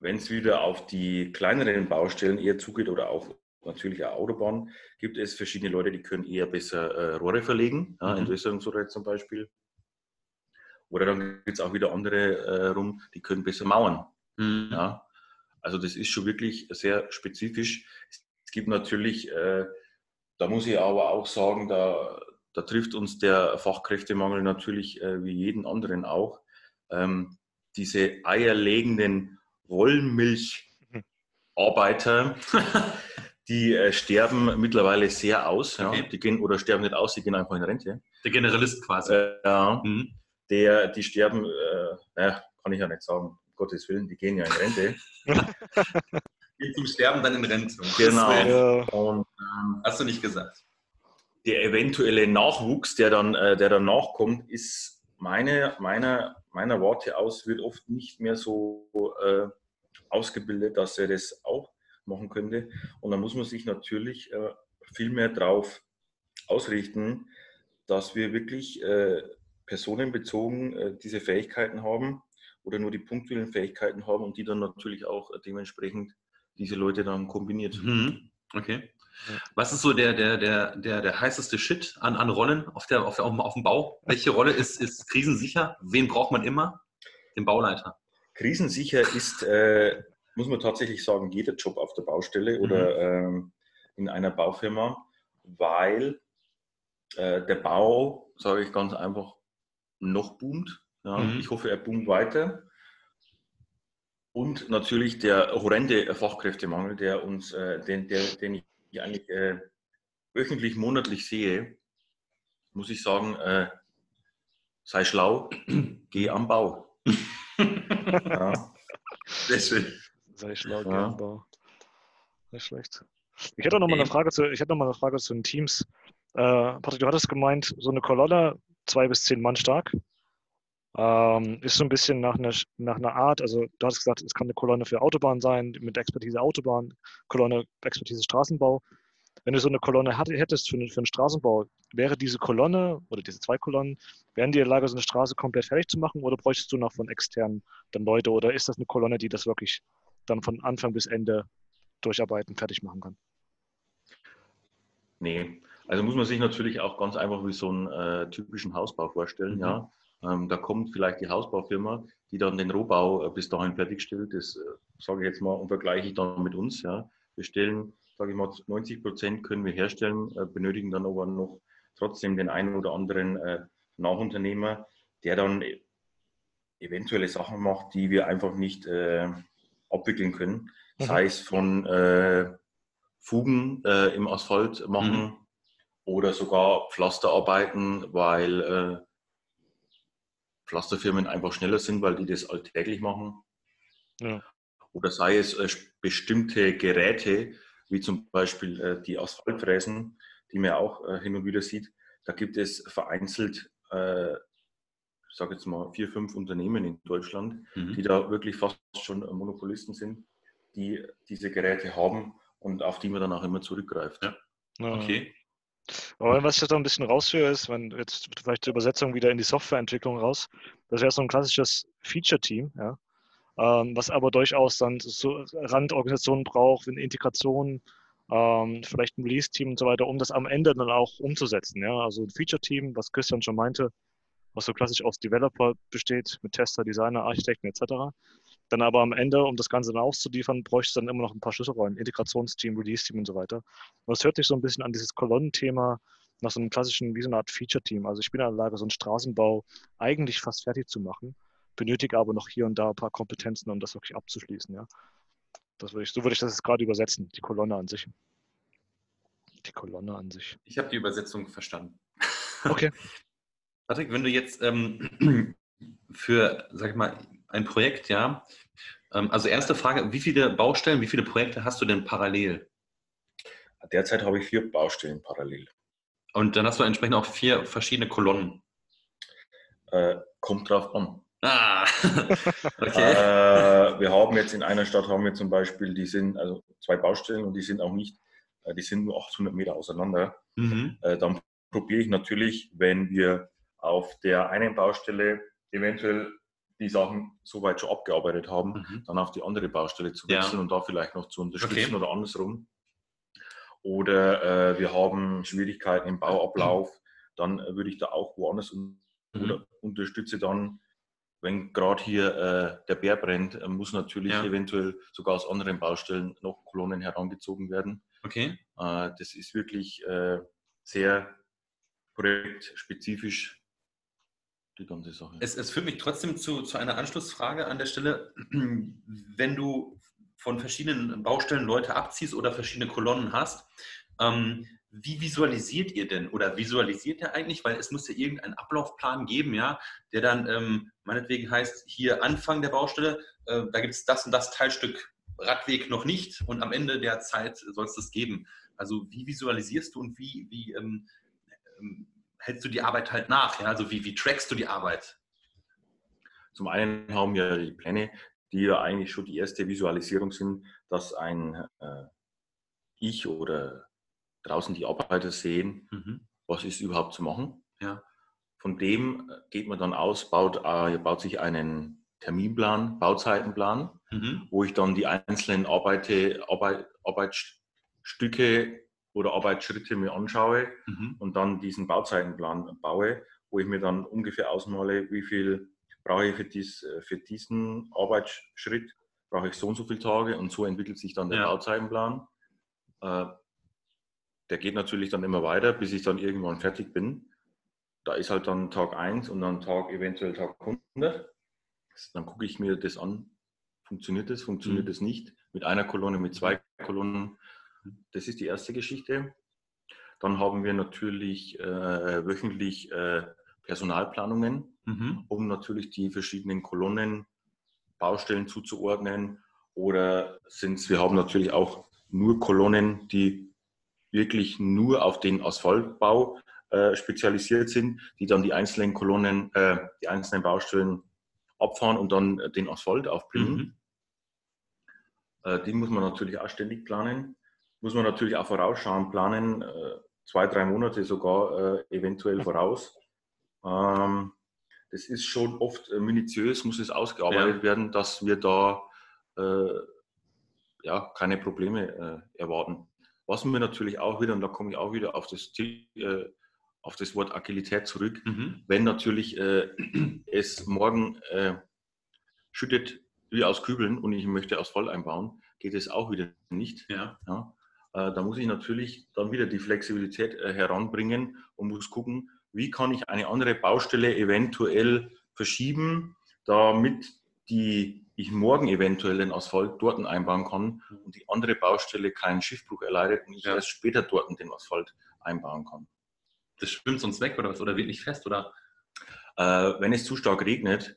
Wenn es wieder auf die kleineren Baustellen eher zugeht oder auch natürlich auch Autobahn, gibt es verschiedene Leute, die können eher besser äh, Rohre verlegen, ja, mhm. Entwässerungsrohre zum Beispiel. Oder dann gibt es auch wieder andere äh, rum, die können besser mauern. Mhm. Ja. Also das ist schon wirklich sehr spezifisch. Es gibt natürlich, äh, da muss ich aber auch sagen, da, da trifft uns der Fachkräftemangel natürlich äh, wie jeden anderen auch. Ähm, diese eierlegenden Wollmilcharbeiter, die äh, sterben mittlerweile sehr aus. Ja. Die gehen, oder sterben nicht aus, sie gehen einfach in Rente. Der Generalist quasi. Äh, ja. Mhm. Der, die sterben, äh, naja, kann ich ja nicht sagen, um Gottes Willen, die gehen ja in Rente. Gehen zum Sterben dann in Rente. Genau. Ja. Und, ähm, Hast du nicht gesagt. Der eventuelle Nachwuchs, der dann, äh, der dann nachkommt, ist meine, meiner, meiner Warte aus, wird oft nicht mehr so äh, ausgebildet, dass er das auch machen könnte. Und da muss man sich natürlich äh, viel mehr darauf ausrichten, dass wir wirklich äh, personenbezogen äh, diese Fähigkeiten haben oder nur die punktuellen Fähigkeiten haben und die dann natürlich auch dementsprechend diese Leute dann kombiniert. Mhm. Okay. Was ist so der, der, der, der, der heißeste Shit an, an Rollen auf, der, auf, der, auf dem Bau? Welche Rolle ist, ist krisensicher? Wen braucht man immer? Den Bauleiter. Krisensicher ist äh, muss man tatsächlich sagen, jeder Job auf der Baustelle mhm. oder ähm, in einer Baufirma, weil äh, der Bau, sage ich ganz einfach, noch boomt. Ja. Mhm. Ich hoffe, er boomt weiter. Und natürlich der horrende Fachkräftemangel, der uns, äh, den, der, den ich eigentlich äh, wöchentlich, monatlich sehe, muss ich sagen, äh, sei schlau, geh am Bau. ja. Schön. Sei schlau, ja. Bau. Nicht schlecht. Ich hätte noch mal eine Frage zu, ich hätte noch mal eine Frage zu den Teams. Äh, Patrick, du hattest gemeint, so eine Kolonne, zwei bis zehn Mann stark, ähm, ist so ein bisschen nach einer, nach einer Art, also du hast gesagt, es kann eine Kolonne für Autobahn sein, mit Expertise Autobahn, Kolonne Expertise Straßenbau. Wenn du so eine Kolonne hättest für, für einen Straßenbau, wäre diese Kolonne oder diese zwei Kolonnen, wären die in der Lage, so eine Straße komplett fertig zu machen oder bräuchtest du noch von externen dann Leute oder ist das eine Kolonne, die das wirklich dann von Anfang bis Ende durcharbeiten, fertig machen kann. Nee, also muss man sich natürlich auch ganz einfach wie so einen äh, typischen Hausbau vorstellen. Mhm. Ja. Ähm, da kommt vielleicht die Hausbaufirma, die dann den Rohbau äh, bis dahin fertigstellt. Das äh, sage ich jetzt mal und vergleiche ich dann mit uns. Ja. Wir stellen, sage ich mal, 90 Prozent können wir herstellen, äh, benötigen dann aber noch trotzdem den einen oder anderen äh, Nachunternehmer, der dann eventuelle Sachen macht, die wir einfach nicht äh, abwickeln können. Mhm. Sei es von äh, Fugen äh, im Asphalt machen mhm. oder sogar Pflasterarbeiten, weil äh, Pflasterfirmen einfach schneller sind, weil die das alltäglich machen. Ja. Oder sei es äh, bestimmte Geräte, wie zum Beispiel äh, die Asphaltfräsen, die man auch äh, hin und wieder sieht. Da gibt es vereinzelt ich sage jetzt mal, vier, fünf Unternehmen in Deutschland, mhm. die da wirklich fast schon Monopolisten sind, die diese Geräte haben und auf die man dann auch immer zurückgreift. Ja. Okay. Aber was ich jetzt noch ein bisschen raushöre, ist, wenn jetzt vielleicht die Übersetzung wieder in die Softwareentwicklung raus, das wäre so ein klassisches Feature-Team, ja, ähm, was aber durchaus dann so Randorganisationen braucht, eine Integration ähm, vielleicht ein Release-Team und so weiter, um das am Ende dann auch umzusetzen. Ja? Also ein Feature-Team, was Christian schon meinte, was so klassisch aus Developer besteht, mit Tester, Designer, Architekten etc. Dann aber am Ende, um das Ganze dann auszuliefern, bräuchte es dann immer noch ein paar Schlüsselrollen, Integrationsteam, Release-Team und so weiter. Und das hört sich so ein bisschen an dieses Kolonnenthema nach so einem klassischen, wie so eine Art Feature-Team. Also ich bin in der Lage, so einen Straßenbau eigentlich fast fertig zu machen, benötige aber noch hier und da ein paar Kompetenzen, um das wirklich abzuschließen. Ja. Das würde ich, so würde ich das jetzt gerade übersetzen, die Kolonne an sich. Die Kolonne an sich. Ich habe die Übersetzung verstanden. Okay. Patrick, wenn du jetzt ähm, für, sag ich mal, ein Projekt, ja, ähm, also erste Frage, wie viele Baustellen, wie viele Projekte hast du denn parallel? Derzeit habe ich vier Baustellen parallel. Und dann hast du entsprechend auch vier verschiedene Kolonnen. Äh, kommt drauf an. Ah, okay. Äh, wir haben jetzt in einer Stadt haben wir zum Beispiel, die sind also zwei Baustellen und die sind auch nicht, äh, die sind nur 800 Meter auseinander. Mhm. Äh, dann probiere ich natürlich, wenn wir auf der einen Baustelle eventuell die Sachen soweit schon abgearbeitet haben, Mhm. dann auf die andere Baustelle zu Ja. wechseln und da vielleicht noch zu unterstützen Okay. oder andersrum. Oder äh, wir haben Schwierigkeiten im Bauablauf, dann äh, würde ich da auch woanders un Mhm. oder unterstütze dann, wenn gerade hier äh, der Bär brennt, äh, muss natürlich Ja. eventuell sogar aus anderen Baustellen noch Kolonnen herangezogen werden. Okay. Äh, das ist wirklich äh, sehr projektspezifisch, die Sache. Es, es führt mich trotzdem zu, zu einer Anschlussfrage an der Stelle. Wenn du von verschiedenen Baustellen Leute abziehst oder verschiedene Kolonnen hast, ähm, wie visualisiert ihr denn oder visualisiert ihr eigentlich? Weil es muss ja irgendeinen Ablaufplan geben, ja, der dann ähm, meinetwegen heißt, hier Anfang der Baustelle, äh, da gibt es das und das Teilstück Radweg noch nicht und am Ende der Zeit soll es das geben. Also wie visualisierst du und wie, wie ähm, ähm, hältst du die Arbeit halt nach? Ja? Also wie, wie trackst du die Arbeit? Zum einen haben wir die Pläne, die ja eigentlich schon die erste Visualisierung sind, dass ein äh, Ich oder draußen die Arbeiter sehen, was ist überhaupt zu machen. Ja. Von dem geht man dann aus, baut, äh, baut sich einen Terminplan, Bauzeitenplan, Mhm. wo ich dann die einzelnen Arbeite, Arbeit, Arbeitsstücke oder Arbeitsschritte mir anschaue Mhm. und dann diesen Bauzeitenplan baue, wo ich mir dann ungefähr ausmale, wie viel brauche ich für, dies, äh, für diesen Arbeitsschritt, brauche ich so und so viele Tage und so entwickelt sich dann der Ja. Bauzeitenplan. Äh, Der geht natürlich dann immer weiter, bis ich dann irgendwann fertig bin. Da ist halt dann Tag 1 und dann Tag eventuell Tag 100. Dann gucke ich mir das an. Funktioniert das, funktioniert Mhm. das nicht? Mit einer Kolonne, mit zwei Kolonnen. Das ist die erste Geschichte. Dann haben wir natürlich äh, wöchentlich äh, Personalplanungen, Mhm. um natürlich die verschiedenen Kolonnen, Baustellen zuzuordnen. Oder sind's, wir haben natürlich auch nur Kolonnen, die wirklich nur auf den Asphaltbau äh, spezialisiert sind, die dann die einzelnen Kolonnen, äh, die einzelnen Baustellen abfahren und dann den Asphalt aufbringen. Mhm. Äh, die muss man natürlich auch ständig planen. Muss man natürlich auch vorausschauen, planen, äh, zwei, drei Monate sogar äh, eventuell voraus. Ähm, das ist schon oft äh, minutiös, muss es ausgearbeitet Ja. werden, dass wir da ja, keine Probleme erwarten. Was wir natürlich auch wieder, und da komme ich auch wieder auf das, äh, auf das Wort Agilität zurück, Mhm. wenn natürlich äh, es morgen äh, schüttet wie aus Kübeln und ich möchte Asphalt einbauen, geht es auch wieder nicht. Ja. Ja? Äh, da muss ich natürlich dann wieder die Flexibilität äh, heranbringen und muss gucken, wie kann ich eine andere Baustelle eventuell verschieben, damit die ich morgen eventuell den Asphalt dort einbauen kann und die andere Baustelle keinen Schiffbruch erleidet und ich Ja. erst später dort den Asphalt einbauen kann. Das schwimmt sonst weg oder was? Oder wird nicht fest? Oder? Äh, wenn es zu stark regnet,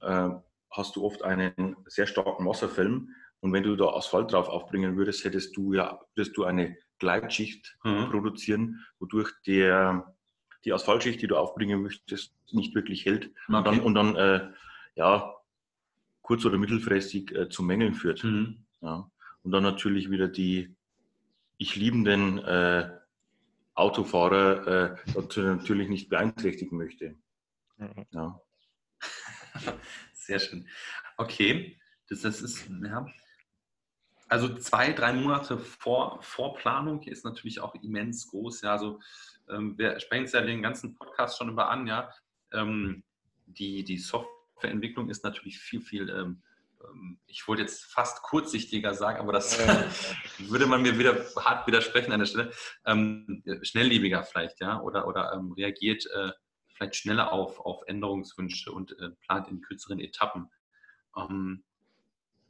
äh, hast du oft einen sehr starken Wasserfilm. Und wenn du da Asphalt drauf aufbringen würdest, hättest du ja würdest du eine Gleitschicht Mhm. produzieren, wodurch der, die Asphaltschicht, die du aufbringen möchtest, nicht wirklich hält und Okay. dann, und dann äh, ja, kurz- oder mittelfristig äh, zu Mängeln führt. Mhm. Ja. Und dann natürlich wieder die ich liebenden äh, Autofahrer äh, dazu natürlich nicht beeinträchtigen möchte. Mhm. Ja. Sehr schön. Okay, das, das ist, ja. Also zwei, drei Monate vor Vorplanung ist natürlich auch immens groß. Ja, also ähm, wir sprechen es ja den ganzen Podcast schon über an. Ja, ähm, die, die Softwareentwicklung ist natürlich viel, viel ähm, ähm, ich wollte jetzt fast kurzsichtiger sagen, aber das würde man mir wieder hart widersprechen an der Stelle, ähm, schnelllebiger vielleicht, ja, oder, oder ähm, reagiert äh, vielleicht schneller auf, auf Änderungswünsche und äh, plant in kürzeren Etappen. Ähm,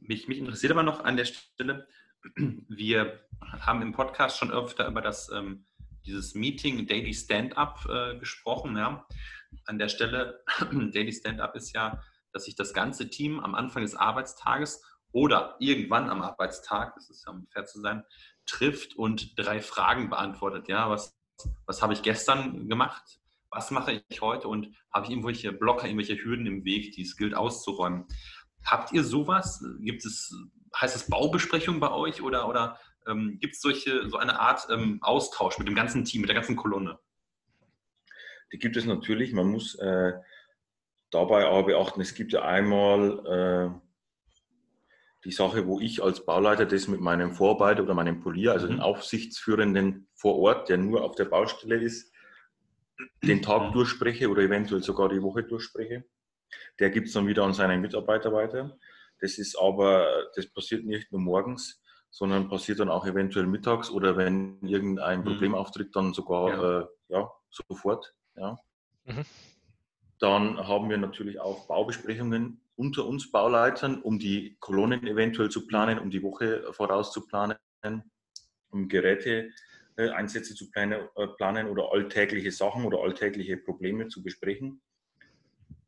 mich, mich interessiert aber noch an der Stelle, wir haben im Podcast schon öfter über das, ähm, dieses Meeting Daily Stand-up äh, gesprochen. Ja. An der Stelle, Daily Stand-up ist ja dass sich das ganze Team am Anfang des Arbeitstages oder irgendwann am Arbeitstag, das ist ja um fair zu sein, trifft und drei Fragen beantwortet. Ja, was, was habe ich gestern gemacht? Was mache ich heute? Und habe ich irgendwelche Blocker, irgendwelche Hürden im Weg, die es gilt auszuräumen? Habt ihr sowas? Gibt es, heißt es Baubesprechung bei euch oder, oder ähm, gibt es solche, so eine Art ähm, Austausch mit dem ganzen Team, mit der ganzen Kolonne? Die gibt es natürlich. Man muss äh, dabei aber beachten, es gibt ja einmal äh, die Sache, wo ich als Bauleiter das mit meinem Vorarbeiter oder meinem Polier, also den mhm. Aufsichtsführenden vor Ort, der nur auf der Baustelle ist, den Tag mhm. durchspreche oder eventuell sogar die Woche durchspreche. Der gibt es dann wieder an seinen Mitarbeiter weiter. Das ist aber, das passiert nicht nur morgens, sondern passiert dann auch eventuell mittags oder wenn irgendein mhm. Problem auftritt, dann sogar ja, äh, ja sofort. Ja. Mhm. Dann haben wir natürlich auch Baubesprechungen unter uns Bauleitern, um die Kolonnen eventuell zu planen, um die Woche vorauszuplanen, um Geräteeinsätze zu planen, äh, planen oder alltägliche Sachen oder alltägliche Probleme zu besprechen.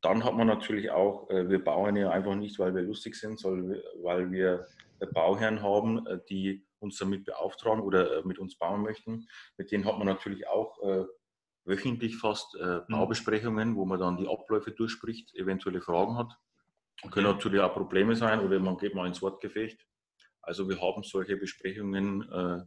Dann hat man natürlich auch, äh, wir bauen ja einfach nicht, weil wir lustig sind, sondern weil wir Bauherren haben, äh, die uns damit beauftragen oder mit uns bauen möchten. Mit denen hat man natürlich auch wöchentlich fast äh, mhm. Baubesprechungen, wo man dann die Abläufe durchspricht, eventuelle Fragen hat. Können natürlich auch Probleme sein oder man geht mal ins Wortgefecht. Also wir haben solche Besprechungen, äh,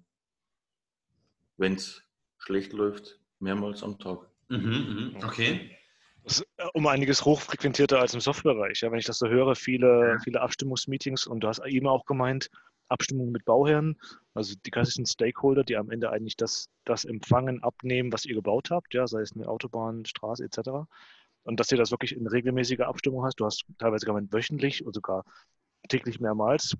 wenn es schlecht läuft, mehrmals am Tag. Mhm, mh. Okay. Äh, um einiges hochfrequentierter als im Softwarebereich. Ja, wenn ich das so höre, viele, viele Abstimmungsmeetings und du hast eben auch gemeint, Abstimmung mit Bauherren, also die klassischen Stakeholder, die am Ende eigentlich das, das empfangen, abnehmen, was ihr gebaut habt, ja, sei es eine Autobahn, Straße etc. Und dass ihr das wirklich in regelmäßiger Abstimmung hast. Du hast teilweise gemeint wöchentlich oder sogar täglich mehrmals.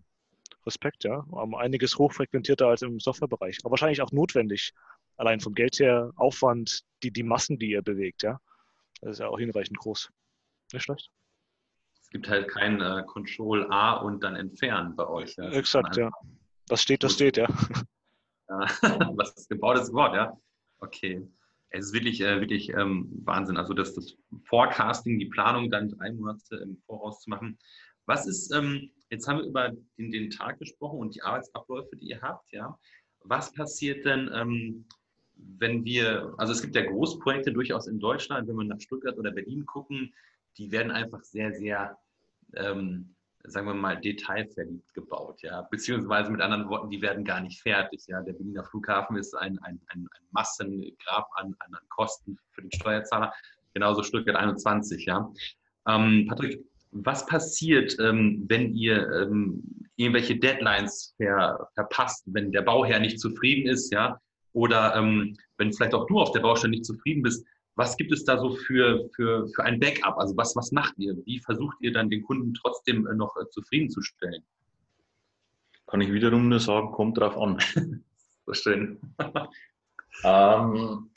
Respekt, ja. Um einiges hochfrequentierter als im Softwarebereich. Aber wahrscheinlich auch notwendig. Allein vom Geld her, Aufwand, die, die Massen, die ihr bewegt, ja. Das ist ja auch hinreichend groß. Nicht schlecht gibt halt kein äh, Control A und dann entfernen bei euch. Ja. Exakt, ja. Was steht, das steht, ja. Was ist gebaut, ist Wort, ja. Okay. Es ist wirklich, äh, wirklich ähm, Wahnsinn. Also das, das Forecasting, die Planung dann drei Monate im Voraus zu machen. Was ist, ähm, jetzt haben wir über den, den, Tag gesprochen und die Arbeitsabläufe, die ihr habt, ja. Was passiert denn, ähm, wenn wir, also es gibt ja Großprojekte durchaus in Deutschland, wenn wir nach Stuttgart oder Berlin gucken, die werden einfach sehr, sehr, ähm, sagen wir mal, detailverliebt gebaut, ja. Beziehungsweise mit anderen Worten, die werden gar nicht fertig. Ja. Der Berliner Flughafen ist ein, ein, ein, ein Massengrab an, an, Kosten für den Steuerzahler, genauso Stuttgart 21, ja. Ähm, Patrick, was passiert, ähm, wenn ihr ähm, irgendwelche Deadlines ver, verpasst, wenn der Bauherr nicht zufrieden ist, ja, oder ähm, wenn vielleicht auch du auf der Baustelle nicht zufrieden bist, was gibt es da so für, für, für ein Backup? Also was, was macht ihr? Wie versucht ihr dann den Kunden trotzdem äh, noch äh, zufriedenzustellen? Kann ich wiederum nur sagen, kommt drauf an. so schön. ähm,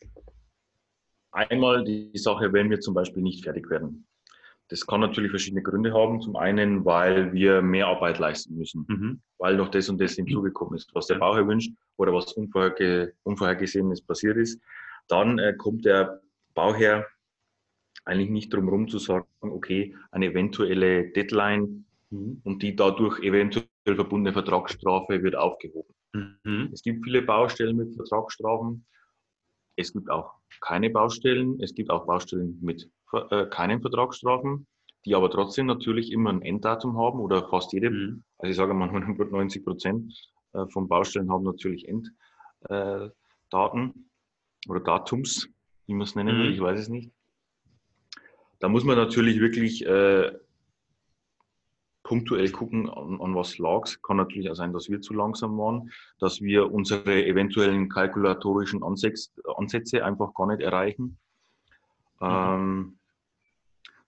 einmal die Sache, wenn wir zum Beispiel nicht fertig werden. Das kann natürlich verschiedene Gründe haben. Zum einen, weil wir mehr Arbeit leisten müssen, mhm. weil noch das und das hinzugekommen ist, was der Bauherr wünscht oder was unvorherge Unvorhergesehenes passiert ist. Dann äh, kommt der Bauherr eigentlich nicht drum herum zu sagen, okay, eine eventuelle Deadline mhm. und die dadurch eventuell verbundene Vertragsstrafe wird aufgehoben. Mhm. Es gibt viele Baustellen mit Vertragsstrafen. Es gibt auch keine Baustellen. Es gibt auch Baustellen mit äh, keinen Vertragsstrafen, die aber trotzdem natürlich immer ein Enddatum haben oder fast jede. Mhm. Also ich sage mal 90 Prozent äh, von Baustellen haben natürlich Enddaten äh, oder Datums wie man es nennen will, mhm. ich weiß es nicht. Da muss man natürlich wirklich punktuell gucken, an, an was lag es. Kann natürlich auch sein, dass wir zu langsam waren, dass wir unsere eventuellen kalkulatorischen Ansätze, Ansätze einfach gar nicht erreichen. Mhm. Ähm,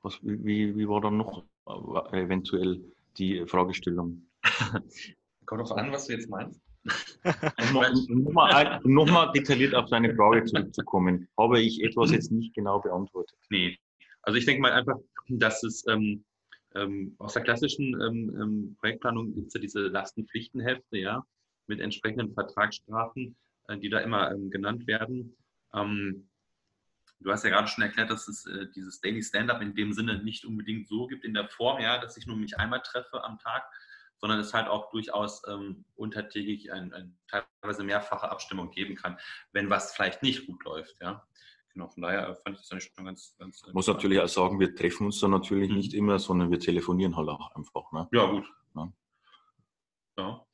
was, wie, wie war dann noch äh, eventuell die Fragestellung? Kommt doch an, was du jetzt meinst. um nochmal noch detailliert auf deine Frage zurückzukommen, habe ich etwas jetzt nicht genau beantwortet. Nee. Also ich denke mal einfach, dass es ähm, ähm, aus der klassischen ähm, ähm Projektplanung gibt es ja diese Lastenpflichtenhefte, ja, mit entsprechenden Vertragsstrafen, äh, die da immer ähm, genannt werden. Ähm, du hast ja gerade schon erklärt, dass es äh, dieses Daily Stand-up in dem Sinne nicht unbedingt so gibt in der Form, ja, dass ich nur mich einmal treffe am Tag, sondern es halt auch durchaus ähm, untertägig ein, ein, teilweise mehrfache Abstimmung geben kann, wenn was vielleicht nicht gut läuft. Ja. Genau, von daher fand ich das eigentlich schon ganz. ganz ich muss natürlich auch sagen, wir treffen uns dann natürlich mhm. nicht immer, sondern wir telefonieren halt auch einfach. Ne? Ja, gut. Ja. ja.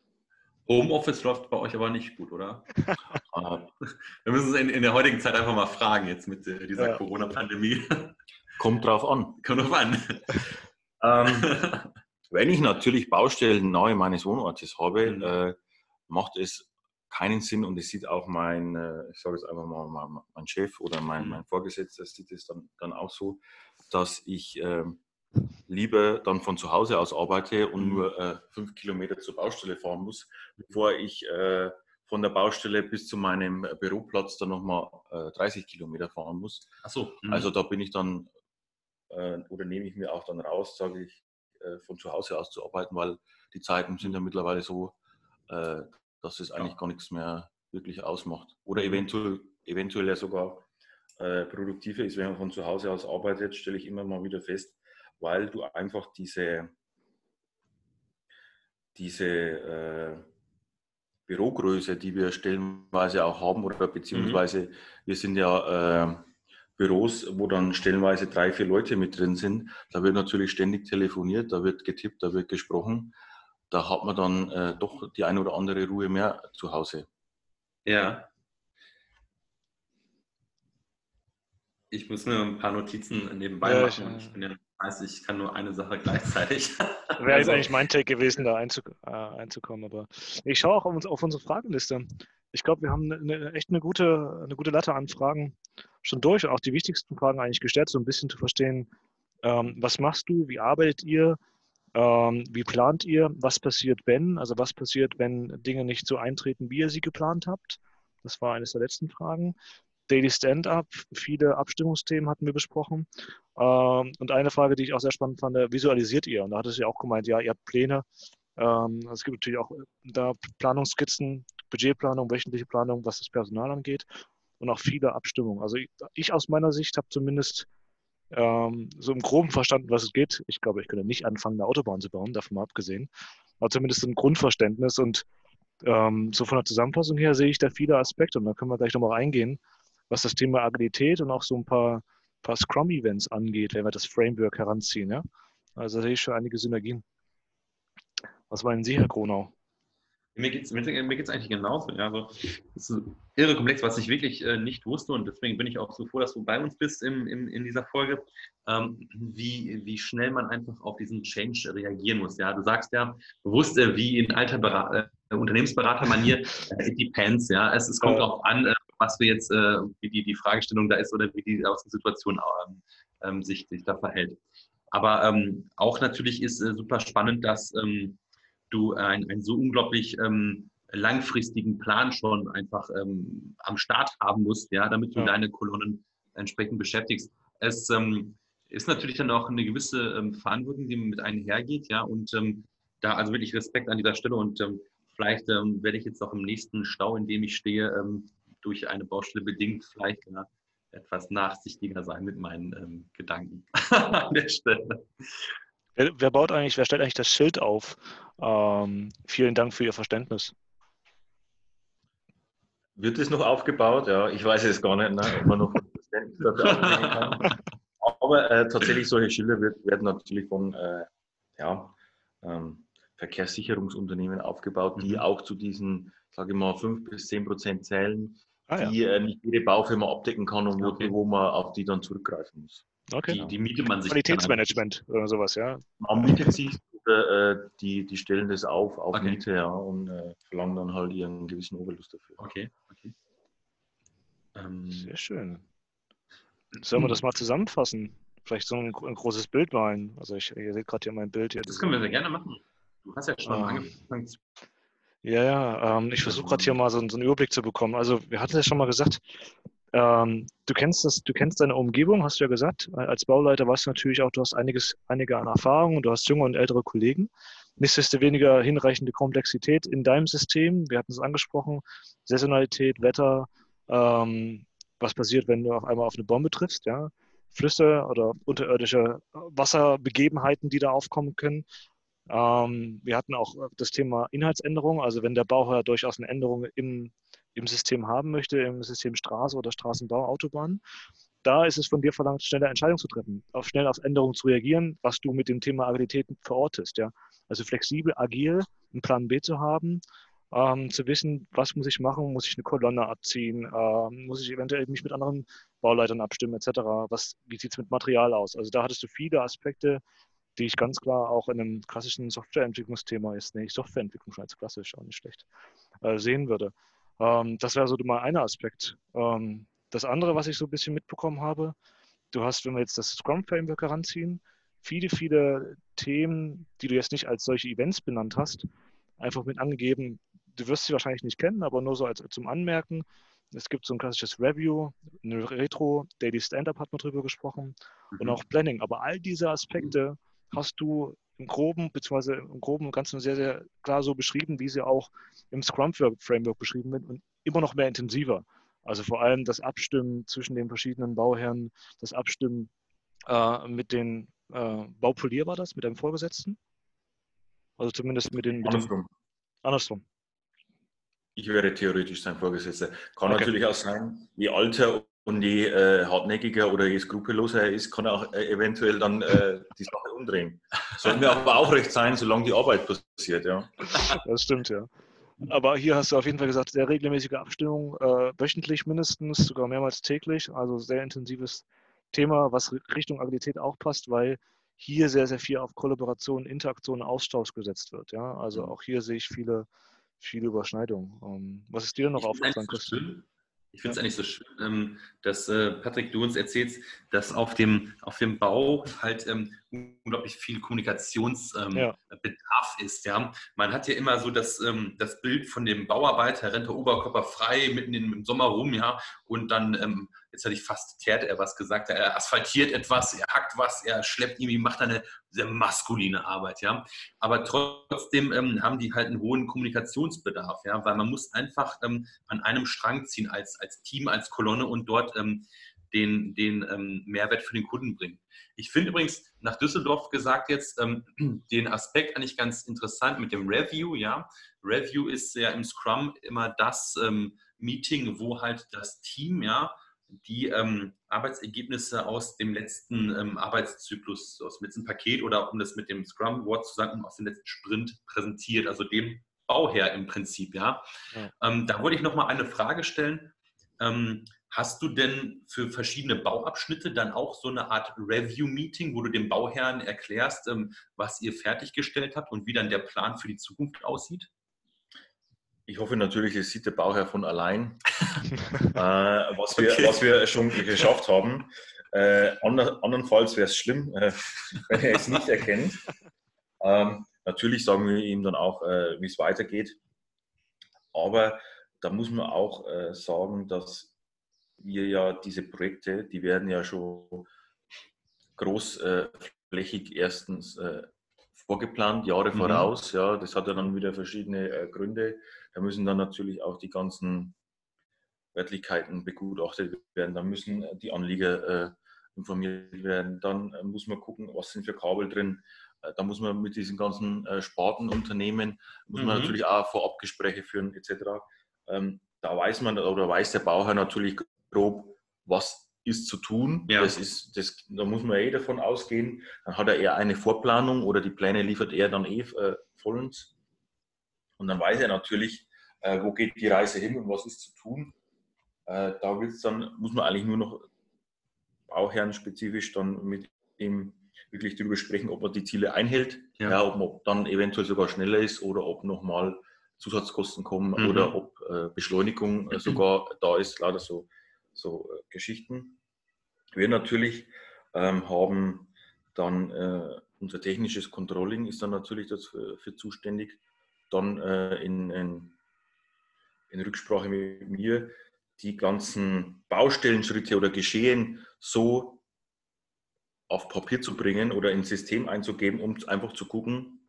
Homeoffice läuft bei euch aber nicht gut, oder? wir müssen es in, in, der heutigen Zeit einfach mal fragen, jetzt mit dieser ja. Corona-Pandemie. Kommt drauf an. Kommt drauf an. Ähm, wenn ich natürlich Baustellen nahe meines Wohnortes habe, mhm. äh, macht es keinen Sinn und es sieht auch mein, äh, ich sage jetzt einfach mal, mein, mein Chef oder mein, mhm. mein, Vorgesetzter sieht es dann, dann auch so, dass ich äh, lieber dann von zu Hause aus arbeite und mhm. nur äh, fünf Kilometer zur Baustelle fahren muss, bevor ich äh, von der Baustelle bis zu meinem Büroplatz dann nochmal äh, 30 Kilometer fahren muss. Ach so. Mhm. Also da bin ich dann, äh, oder nehme ich mir auch dann raus, sage ich, äh, von zu Hause aus zu arbeiten, weil die Zeiten sind ja mittlerweile so, äh, dass es eigentlich ja. gar nichts mehr wirklich ausmacht. Oder eventuell, eventuell ja sogar äh, produktiver ist, wenn man von zu Hause aus arbeitet, stelle ich immer mal wieder fest, weil du einfach diese, diese äh, Bürogröße, die wir stellenweise auch haben, oder beziehungsweise mhm. wir sind ja äh, Büros, wo dann stellenweise drei, vier Leute mit drin sind. Da wird natürlich ständig telefoniert, da wird getippt, da wird gesprochen. Da hat man dann äh, doch die eine oder andere Ruhe mehr zu Hause. Ja. Ich muss mir ein paar Notizen nebenbei ja, machen. Ich, bin ja, weiß, ich kann nur eine Sache gleichzeitig. Wäre jetzt eigentlich mein Take gewesen, da äh, einzukommen. Aber ich schaue auch auf, unsere Fragenliste ich glaube, wir haben eine, echt eine gute, eine gute Latte an Fragen schon durch, auch die wichtigsten Fragen eigentlich gestellt, so ein bisschen zu verstehen, ähm, was machst du, wie arbeitet ihr, ähm, wie plant ihr, was passiert, wenn, also was passiert, wenn Dinge nicht so eintreten, wie ihr sie geplant habt. Das war eines der letzten Fragen. Daily Stand-up, viele Abstimmungsthemen hatten wir besprochen. Ähm, und eine Frage, die ich auch sehr spannend fand, visualisiert ihr? Und da hat es ja auch gemeint, ja, ihr habt Pläne. Ähm, es gibt natürlich auch da Planungsskizzen, Budgetplanung, wöchentliche Planung, was das Personal angeht und auch viele Abstimmungen. Also ich, ich aus meiner Sicht habe zumindest ähm, so im Groben verstanden, was es geht. Ich glaube, ich könnte nicht anfangen, eine Autobahn zu bauen, davon mal abgesehen. Aber zumindest ein Grundverständnis und ähm, so von der Zusammenfassung her sehe ich da viele Aspekte und da können wir gleich nochmal reingehen, was das Thema Agilität und auch so ein paar, paar Scrum-Events angeht, wenn wir das Framework heranziehen. Ja? Also da sehe ich schon einige Synergien. Was meinen Sie, Herr Kronau? Mir geht es mir, mir geht's eigentlich genauso. Ja. Also, es ist irre komplex, was ich wirklich äh, nicht wusste und deswegen bin ich auch so froh, dass du bei uns bist im, im, in dieser Folge, ähm, wie, wie schnell man einfach auf diesen Change reagieren muss. Ja. Du sagst ja bewusst, äh, wie in alter Berater, äh, Unternehmensberatermanier, it depends. Ja. Es, es kommt auch an, äh, was wir jetzt, äh, wie die, die Fragestellung da ist oder wie die aus der Situation ähm, ähm, sich, sich da verhält. Aber ähm, auch natürlich ist super spannend, dass ähm, du einen, einen so unglaublich ähm, langfristigen Plan schon einfach ähm, am Start haben musst, ja, damit du ja. deine Kolonnen entsprechend beschäftigst. Es ähm, ist natürlich dann auch eine gewisse ähm, Verantwortung, die mit einhergeht, ja, und ähm, da also wirklich Respekt an dieser Stelle und ähm, vielleicht werde ich jetzt auch im nächsten Stau, in dem ich stehe, durch eine Baustelle bedingt vielleicht ja, etwas nachsichtiger sein mit meinen Gedanken an der Stelle. Wer, wer, baut eigentlich, wer stellt eigentlich das Schild auf? Ähm, vielen Dank für Ihr Verständnis. Wird es noch aufgebaut? Ja, ich weiß es gar nicht, ne, ob man noch Verständnis dafür kann. Aber äh, tatsächlich solche Schilder wird, werden natürlich von äh, ja, ähm, Verkehrssicherungsunternehmen aufgebaut, die mhm. auch zu diesen, sage ich mal, 5 bis 10 Prozent zählen, ah, die ja. äh, nicht jede Baufirma abdecken kann und okay. wo, wo man auf die dann zurückgreifen muss. Okay. Die, die mietet man sich. Qualitätsmanagement oder sowas, ja. Man mietet sich oder äh, die, die stellen das auf, auf Okay. Miete ja, und äh, verlangen dann halt ihren gewissen Oberlust dafür. Okay, okay. Ähm, Sehr schön. Sollen wir das mal zusammenfassen? Vielleicht so ein, ein großes Bild malen. Also ich, ihr seht gerade hier mein Bild hier. das können wir sehr gerne machen. Du hast ja schon Ah. angefangen. zu- Ja, ja, ähm, ich versuche gerade hier mal so, einen- so einen Überblick zu bekommen. Also wir hatten ja schon mal gesagt, ähm, du kennst das, du kennst deine Umgebung, hast du ja gesagt. Äh, Als Bauleiter weißt du natürlich auch, du hast einiges, einige an Erfahrung, du hast junge und ältere Kollegen. Nichtsdestoweniger hinreichende Komplexität in deinem System. Wir hatten es angesprochen, Saisonalität, Wetter, ähm, was passiert, wenn du auf einmal auf eine Bombe triffst, ja. Flüsse oder unterirdische Wasserbegebenheiten, die da aufkommen können. Ähm, wir hatten auch das Thema Inhaltsänderung, also wenn der Bauherr durchaus eine Änderung im, im System haben möchte, im System Straße oder Straßenbau, Autobahn, da ist es von dir verlangt, schnelle Entscheidungen zu treffen, auf schnell auf Änderungen zu reagieren, was du mit dem Thema Agilität verortest. Ja? Also flexibel, agil, einen Plan B zu haben, ähm, zu wissen, was muss ich machen, muss ich eine Kolonne abziehen, ähm, muss ich eventuell mich mit anderen Bauleitern abstimmen, etc. Was, wie sieht es mit Material aus? Also da hattest du viele Aspekte, die ich ganz klar auch in einem klassischen Softwareentwicklungsthema ist, nee, Softwareentwicklung schon als klassisch, auch nicht schlecht, äh, sehen würde. Ähm, das wäre so mal ein Aspekt. Ähm, das andere, was ich so ein bisschen mitbekommen habe, du hast, wenn wir jetzt das Scrum-Framework heranziehen, viele, viele Themen, die du jetzt nicht als solche Events benannt hast, einfach mit angegeben, du wirst sie wahrscheinlich nicht kennen, aber nur so als, zum Anmerken. Es gibt so ein klassisches Review, eine Retro, Daily Stand-Up hat man drüber gesprochen und Mhm. auch Planning. Aber all diese Aspekte hast du im Groben, beziehungsweise im Groben und Ganzen sehr, sehr klar so beschrieben, wie sie auch im Scrum-Framework beschrieben sind und immer noch mehr intensiver. Also vor allem das Abstimmen zwischen den verschiedenen Bauherren, das Abstimmen äh, mit den äh, Baupolier war das, mit deinem Vorgesetzten? Also zumindest mit den, mit den Andersrum. andersrum. Ich wäre theoretisch sein Vorgesetzter. Kann Okay. natürlich auch sein, je älter und je äh, hartnäckiger oder je skrupelloser er ist, kann er auch äh, eventuell dann äh, die Sache umdrehen. Soll mir aber auch recht sein, solange die Arbeit passiert, ja. Das stimmt, ja. Aber hier hast du auf jeden Fall gesagt, sehr regelmäßige Abstimmung, äh, wöchentlich mindestens, sogar mehrmals täglich. Also sehr intensives Thema, was Richtung Agilität auch passt, weil hier sehr, sehr viel auf Kollaboration, Interaktion, Austausch gesetzt wird. Ja? Also auch hier sehe ich viele, viele Überschneidungen. Ähm, was ist dir denn noch aufgefallen, Christian? Ich finde es eigentlich so schön, ähm, dass äh, Patrick, du uns erzählst, dass auf dem, auf dem Bau halt ähm, unglaublich viel Kommunikationsbedarf Ja. Bedarf ist. Ja? Man hat ja immer so das, ähm, das Bild von dem Bauarbeiter, rennt der Oberkörper frei mitten im Sommer rum, ja, und dann, ähm, jetzt hatte ich fast tärt er was gesagt, er asphaltiert etwas, er hackt was, er schleppt irgendwie, macht eine sehr maskuline Arbeit, ja. Aber trotzdem ähm, haben die halt einen hohen Kommunikationsbedarf, ja, weil man muss einfach ähm, an einem Strang ziehen als, als Team, als Kolonne und dort ähm, den, den ähm, Mehrwert für den Kunden bringen. Ich finde übrigens nach Düsseldorf gesagt jetzt ähm, den Aspekt eigentlich ganz interessant mit dem Review, ja. Review ist ja im Scrum immer das ähm, Meeting, wo halt das Team, ja, die ähm, Arbeitsergebnisse aus dem letzten ähm, Arbeitszyklus, aus dem letzten Paket oder um das mit dem Scrum-Wort zu sagen, aus dem letzten Sprint präsentiert, also dem Bauherr im Prinzip, ja. Ja. Ähm, da wollte ich noch mal eine Frage stellen. Ähm, hast du denn für verschiedene Bauabschnitte dann auch so eine Art Review-Meeting, wo du dem Bauherrn erklärst, ähm, was ihr fertiggestellt habt und wie dann der Plan für die Zukunft aussieht? Ich hoffe natürlich, es sieht der Bauherr von allein, äh, was, wir, Okay. was wir schon geschafft haben. Äh, ander, andernfalls wäre es schlimm, äh, wenn er es nicht erkennt. Ähm, natürlich sagen wir ihm dann auch, äh, wie es weitergeht. Aber da muss man auch äh, sagen, dass wir ja diese Projekte, die werden ja schon großflächig erstens äh, vorgeplant, Jahre Mhm. voraus. Ja, das hat ja dann wieder verschiedene Gründe. Da müssen dann natürlich auch die ganzen Örtlichkeiten begutachtet werden. Da müssen äh, die Anlieger äh, informiert werden. Dann äh, muss man gucken, was sind für Kabel drin. Äh, da muss man mit diesen ganzen äh, Spartenunternehmen, muss man Mhm. natürlich auch Vorabgespräche führen etc. Ähm, da weiß man oder weiß der Bauherr natürlich grob, was ist zu tun. Ja. Das ist, das, da muss man eh davon ausgehen. Dann hat er eher eine Vorplanung oder die Pläne liefert er dann eh äh, vollends. Und dann weiß er natürlich, äh, wo geht die Reise hin und was ist zu tun. Äh, da dann, muss man eigentlich nur noch bauherrenspezifisch dann mit ihm wirklich darüber sprechen, ob man die Ziele einhält, Ja. ja. ob man dann eventuell sogar schneller ist oder ob nochmal Zusatzkosten kommen Mhm. oder ob äh, Beschleunigung äh, sogar da ist, lauter so, so äh, Geschichten. Wir natürlich ähm, haben dann äh, unser technisches Controlling ist dann natürlich dafür für zuständig, dann äh, in, in, in Rücksprache mit mir die ganzen Baustellenschritte oder Geschehen so auf Papier zu bringen oder ins System einzugeben, um einfach zu gucken,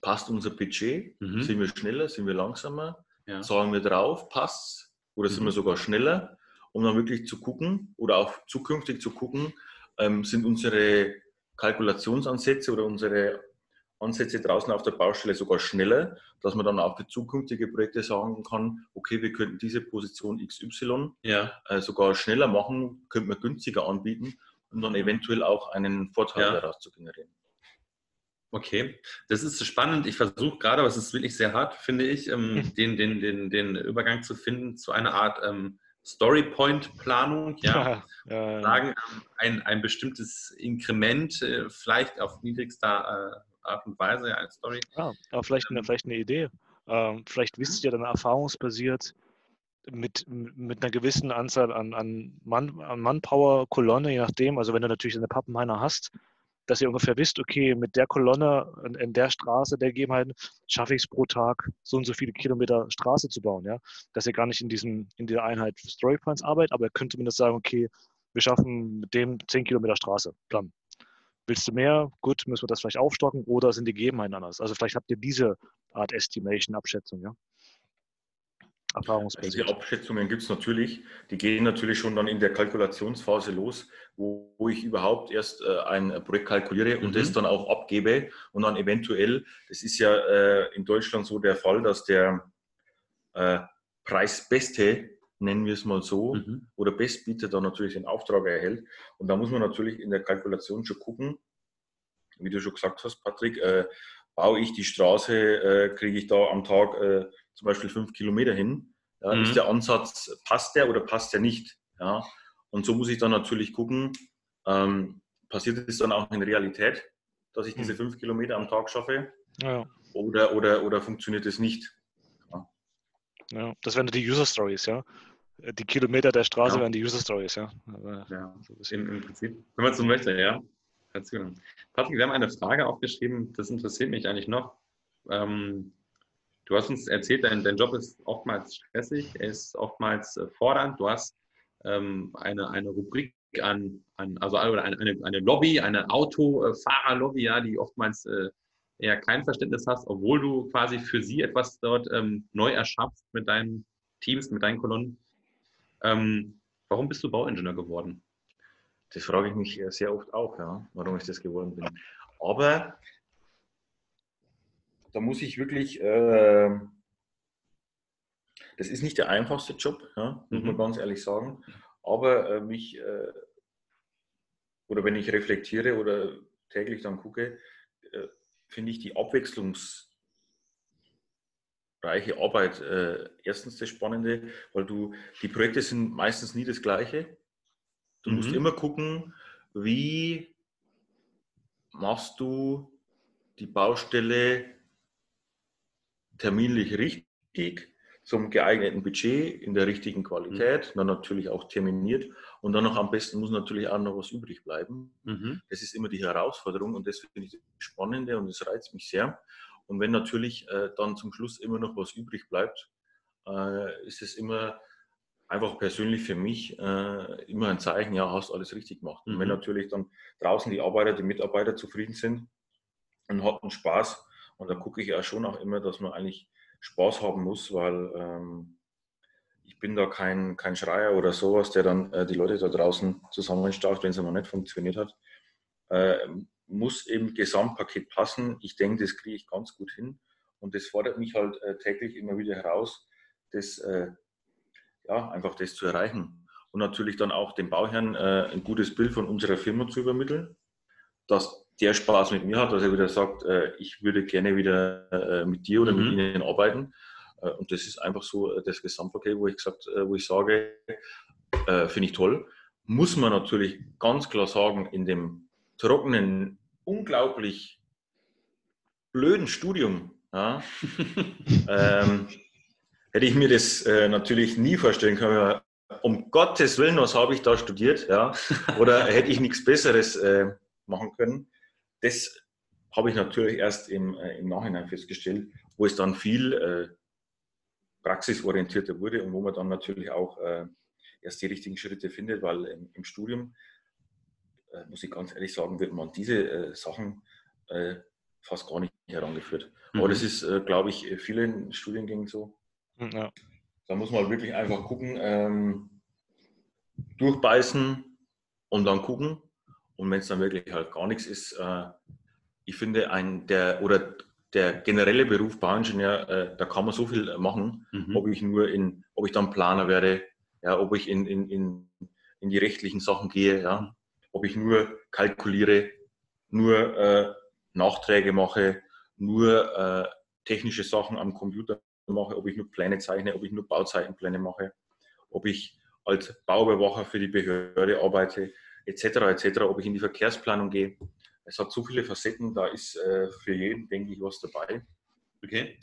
passt unser Budget, Mhm. sind wir schneller, sind wir langsamer, Ja. zahlen wir drauf, passt oder sind Mhm. wir sogar schneller, um dann wirklich zu gucken oder auch zukünftig zu gucken, ähm, sind unsere Kalkulationsansätze oder unsere Ansätze draußen auf der Baustelle sogar schneller, dass man dann auch für zukünftige Projekte sagen kann, okay, wir könnten diese Position XY ja. äh, sogar schneller machen, könnten wir günstiger anbieten, um dann eventuell auch einen Vorteil Ja. daraus zu generieren. Okay, das ist spannend. Ich versuche gerade, aber es ist wirklich sehr hart, finde ich, ähm, den, den, den, den Übergang zu finden zu einer Art ähm, Storypoint-Planung. Ja. ja, Sagen, ähm, ein, ein bestimmtes Inkrement, äh, vielleicht auf niedrigster äh, Art und Weise, ja, eine Story. Ja, aber vielleicht eine, vielleicht eine Idee. Ähm, vielleicht wisst ihr dann erfahrungsbasiert mit, mit einer gewissen Anzahl an, an, Mann, an Manpower, Kolonne, je nachdem, also wenn du natürlich eine Pappenheiner hast, dass ihr ungefähr wisst, okay, mit der Kolonne in, in der Straße, der Gegebenheiten, schaffe ich es pro Tag, so und so viele Kilometer Straße zu bauen, ja. Dass ihr gar nicht in diesem, in dieser Einheit Storypoints arbeitet, aber ihr könnt zumindest sagen, okay, wir schaffen mit dem 10 Kilometer Straße, plan. Willst du mehr? Gut, müssen wir das vielleicht aufstocken oder sind die Gegebenheiten anders? Also vielleicht habt ihr diese Art Estimation, Abschätzung, ja? Also die. Abschätzungen gibt es natürlich, die gehen natürlich schon dann in der Kalkulationsphase los, wo, wo ich überhaupt erst äh, ein Projekt kalkuliere und Mhm. das dann auch abgebe und dann eventuell, das ist ja äh, in Deutschland so der Fall, dass der äh, Preisbeste, nennen wir es mal so, Mhm. oder Bestbieter dann natürlich den Auftrag erhält. Und da muss man natürlich in der Kalkulation schon gucken, wie du schon gesagt hast, Patrick, äh, baue ich die Straße, äh, kriege ich da am Tag äh, zum Beispiel fünf Kilometer hin. Ja, Mhm. Ist der Ansatz, passt der oder passt der nicht? Ja? Und so muss ich dann natürlich gucken, ähm, passiert es dann auch in Realität, dass ich diese Mhm. fünf Kilometer am Tag schaffe Ja, oder, oder, oder funktioniert es nicht? Ja. Das wären die User Stories, ja. Die Kilometer der Straße Ja. wären die User Stories, ja. Aber Ja, so im, im Prinzip. Wenn man so möchte, ja. Erzähl. Patrick, wir haben eine Frage aufgeschrieben, das interessiert mich eigentlich noch. Ähm, du hast uns erzählt, dein, dein Job ist oftmals stressig, er ist oftmals äh, fordernd. Du hast ähm, eine, eine Rubrik an, an also eine, eine, eine Lobby, eine Autofahrerlobby, ja, die oftmals äh, eher kein Verständnis hast, obwohl du quasi für sie etwas dort ähm, neu erschaffst mit deinen Teams, mit deinen Kolonnen. Ähm, warum bist du Bauingenieur geworden? Das frage ich mich sehr oft auch, ja, warum ich das geworden bin. Aber da muss ich wirklich, äh, das ist nicht der einfachste Job, ja, muss man Mhm. ganz ehrlich sagen. Aber äh, mich, äh, oder wenn ich reflektiere oder täglich dann gucke, äh, finde ich die abwechslungsreiche Arbeit äh, erstens das Spannende, weil du, die Projekte sind meistens nie das gleiche. Du musst Mhm. immer gucken, wie machst du die Baustelle terminlich richtig, zum geeigneten Budget, in der richtigen Qualität, dann natürlich auch terminiert und dann noch am besten muss natürlich auch noch was übrig bleiben. Mhm. Das ist immer die Herausforderung und das finde ich das Spannende und das reizt mich sehr. Und wenn natürlich äh, dann zum Schluss immer noch was übrig bleibt, äh, ist es immer einfach persönlich für mich äh, immer ein Zeichen, ja, hast alles richtig gemacht. Und wenn Mhm. natürlich dann draußen die Arbeiter, die Mitarbeiter zufrieden sind und hatten Spaß, und da gucke ich auch schon auch immer, dass man eigentlich Spaß haben muss, weil ähm, ich bin da kein, kein Schreier oder sowas, der dann äh, die Leute da draußen zusammenstaucht, wenn es einmal nicht funktioniert hat. Äh, muss im Gesamtpaket passen. Ich denke, das kriege ich ganz gut hin. Und das fordert mich halt äh, täglich immer wieder heraus, das, äh, ja, einfach das zu erreichen. Und natürlich dann auch dem Bauherrn äh, ein gutes Bild von unserer Firma zu übermitteln, dass der Spaß mit mir hat, dass er wieder sagt, äh, ich würde gerne wieder äh, mit dir oder Mhm. mit Ihnen arbeiten. Äh, und das ist einfach so das Gesamtpaket, wo ich gesagt, wo ich sage, finde ich toll. Muss man natürlich ganz klar sagen, in dem trockenen, unglaublich blöden Studium ja, ähm, hätte ich mir das äh, natürlich nie vorstellen können. Um Gottes Willen, was habe ich da studiert? Ja? Oder hätte ich nichts Besseres äh, machen können? Das habe ich natürlich erst im, äh, im Nachhinein festgestellt, wo es dann viel äh, praxisorientierter wurde und wo man dann natürlich auch äh, erst die richtigen Schritte findet, weil im, im Studium, äh, muss ich ganz ehrlich sagen, wird man diese Sachen fast gar nicht herangeführt. Mhm. Aber das ist, glaube ich, vielen Studiengängen so. Hm, ja. Da muss man wirklich einfach gucken, ähm, durchbeißen und dann gucken. Und wenn es dann wirklich halt gar nichts ist, äh, ich finde, ein, der, oder der generelle Beruf Bauingenieur, äh, da kann man so viel machen, mhm. ob ich nur in, ob ich dann Planer werde, ja, ob ich in, in, in, in die rechtlichen Sachen gehe, ja, ob ich nur kalkuliere, nur äh, Nachträge mache, nur äh, technische Sachen am Computer mache, ob ich nur Pläne zeichne, ob ich nur Bauzeitenpläne mache, ob ich als Bauüberwacher für die Behörde arbeite, etc., etc., ob ich in die Verkehrsplanung gehe. Es hat so viele Facetten, da ist äh, für jeden, denke ich, was dabei. Okay.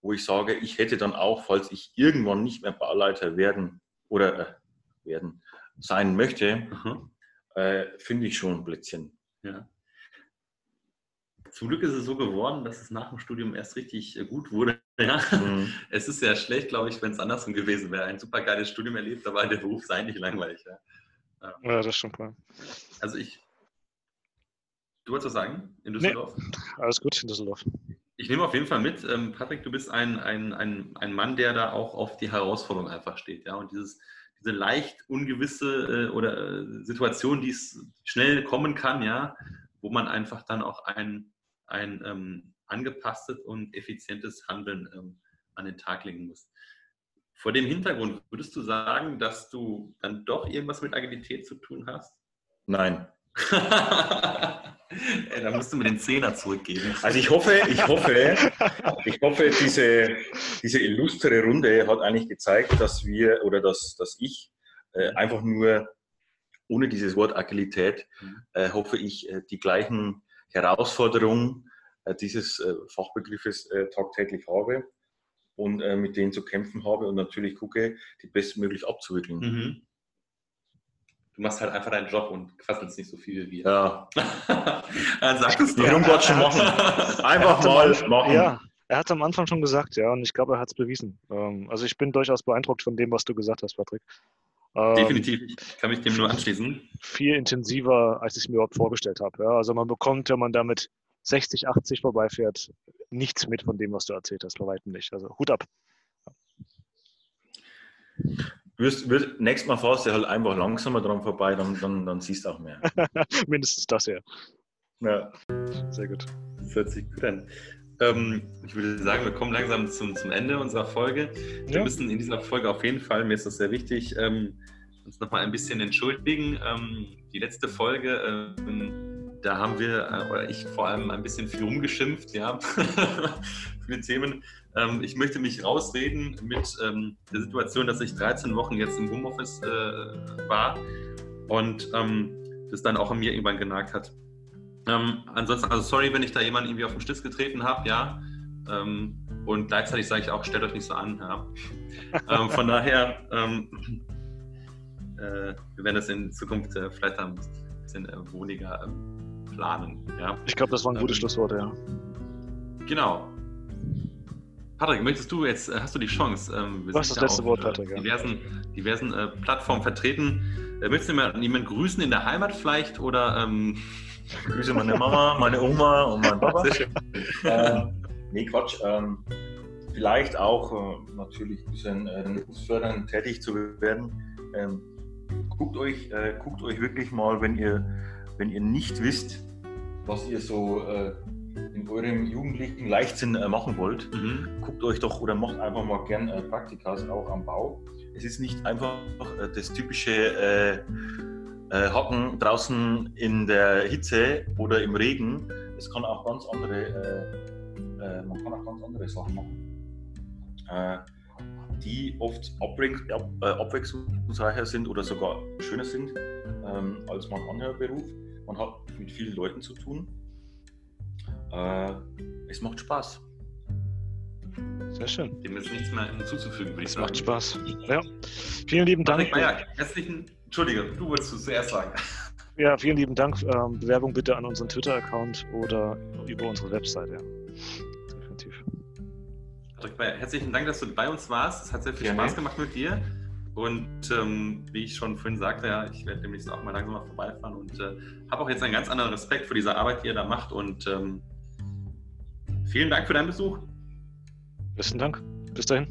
Wo ich sage, ich hätte dann auch, falls ich irgendwann nicht mehr Bauleiter werden oder äh, werden sein möchte, mhm. äh, finde ich schon ein Plätzchen. Ja. Zum Glück ist es so geworden, dass es nach dem Studium erst richtig äh, gut wurde. Ja? Mhm. Es ist ja schlecht, glaube ich, wenn es andersrum gewesen wäre. Ein super geiles Studium erlebt, aber der Beruf sei nicht langweilig. Ja, ja das ist schon klar. Also ich. Du wolltest was sagen in Düsseldorf? Nee, alles gut in Düsseldorf. Ich nehme auf jeden Fall mit, ähm, Patrick, du bist ein, ein, ein, ein Mann, der da auch auf die Herausforderung einfach steht. Ja? Und dieses, diese leicht ungewisse äh, oder äh, Situation, die es schnell kommen kann, ja, wo man einfach dann auch ein, ein ähm, angepasstes und effizientes Handeln ähm, an den Tag legen muss. Vor dem Hintergrund würdest du sagen, dass du dann doch irgendwas mit Agilität zu tun hast? Nein. Ey, da musst du mir den Zehner zurückgeben. Also ich hoffe, ich hoffe, ich hoffe, diese, diese illustre Runde hat eigentlich gezeigt, dass wir oder dass, dass ich äh, einfach nur ohne dieses Wort Agilität mhm. äh, hoffe ich äh, die gleichen Herausforderungen äh, dieses äh, Fachbegriffes äh, tagtäglich habe und mit denen zu kämpfen habe und natürlich gucke, die bestmöglich abzuwickeln. Mhm. Du machst halt einfach deinen Job und quasselst nicht so viel wie. Ja. Dann sag es doch. Warum schon machen? Einfach mal machen. Ja, er hat es am Anfang schon gesagt, ja, und ich glaube, er hat es bewiesen. Ähm, also ich bin durchaus beeindruckt von dem, was du gesagt hast, Patrick. Ähm, Definitiv, ich kann mich dem nur anschließen. Viel intensiver, als ich es mir überhaupt vorgestellt habe. Ja, also man bekommt, wenn man damit 60, 80 vorbeifährt, nichts mit von dem, was du erzählt hast, bei weitem nicht. Also Hut ab. Wirst, wirst, nächstes Mal fahrst du halt einfach langsamer dran vorbei, dann, dann, dann siehst du auch mehr. Mindestens das ja. Ja. Sehr gut. Das hört sich gut an. Ähm, ich würde sagen, wir kommen langsam zum, zum Ende unserer Folge. Wir ja. müssen in dieser Folge auf jeden Fall, mir ist das sehr wichtig, ähm, uns nochmal ein bisschen entschuldigen. Ähm, die letzte Folge ähm, da haben wir, äh, oder ich vor allem ein bisschen viel rumgeschimpft, ja, viele Themen. Ähm, ich möchte mich rausreden mit ähm, der Situation, dass ich 13 Wochen jetzt im Homeoffice äh, war und ähm, das dann auch an mir irgendwann genagt hat. Ähm, ansonsten, also sorry, wenn ich da jemanden irgendwie auf den Stift getreten habe, ja. Ähm, und gleichzeitig sage ich auch, stellt euch nicht so an. Ja. Ähm, von daher, äh, wir werden das in Zukunft äh, vielleicht ein bisschen äh, wohliger planen. Ja? Ich glaube, das war ein gutes ähm, Schlusswort, ja. Genau. Patrick, möchtest du jetzt, äh, hast du die Chance? Ähm, Was ist das letzte Wort, Patrick? Ja. diversen, diversen äh, Plattformen vertreten. Äh, möchtest du jemanden grüßen in der Heimat vielleicht oder? Ähm... Ich grüße meine Mama, meine Oma und meinen Papa. Ähm, nee, Quatsch. Ähm, vielleicht auch äh, natürlich ein bisschen äh, tätig zu werden. Ähm, guckt, euch, äh, guckt euch wirklich mal, wenn ihr wenn ihr nicht wisst, was ihr so äh, in eurem jugendlichen Leichtsinn äh, machen wollt, mhm. guckt euch doch oder macht einfach mal gern äh, Praktikas auch am Bau. Es ist nicht einfach äh, das typische äh, äh, Hocken draußen in der Hitze oder im Regen. Es kann auch ganz andere, man kann auch ganz andere Sachen machen, die oft abwechslungsreicher sind oder sogar schöner sind ähm, als man anderer Beruf Man hat mit vielen Leuten zu tun. Äh, es macht Spaß. Sehr schön. Dem ist nichts mehr hinzuzufügen, würde ich Es sagen. macht Spaß. Ja. Vielen lieben Dank. Meyer, herzlichen, Entschuldige, du wolltest es zuerst sagen. Ja, vielen lieben Dank. Ähm, Bewerbung bitte an unseren Twitter-Account oder über unsere Webseite. Ja. Meyer, herzlichen Dank, dass du bei uns warst. Es hat sehr viel Gerne. Spaß gemacht mit dir. Und ähm, wie ich schon vorhin sagte, ja, ich werde demnächst auch mal langsam mal vorbeifahren und äh, habe auch jetzt einen ganz anderen Respekt für diese Arbeit, die ihr da macht. Und ähm, vielen Dank für deinen Besuch. Besten Dank. Bis dahin.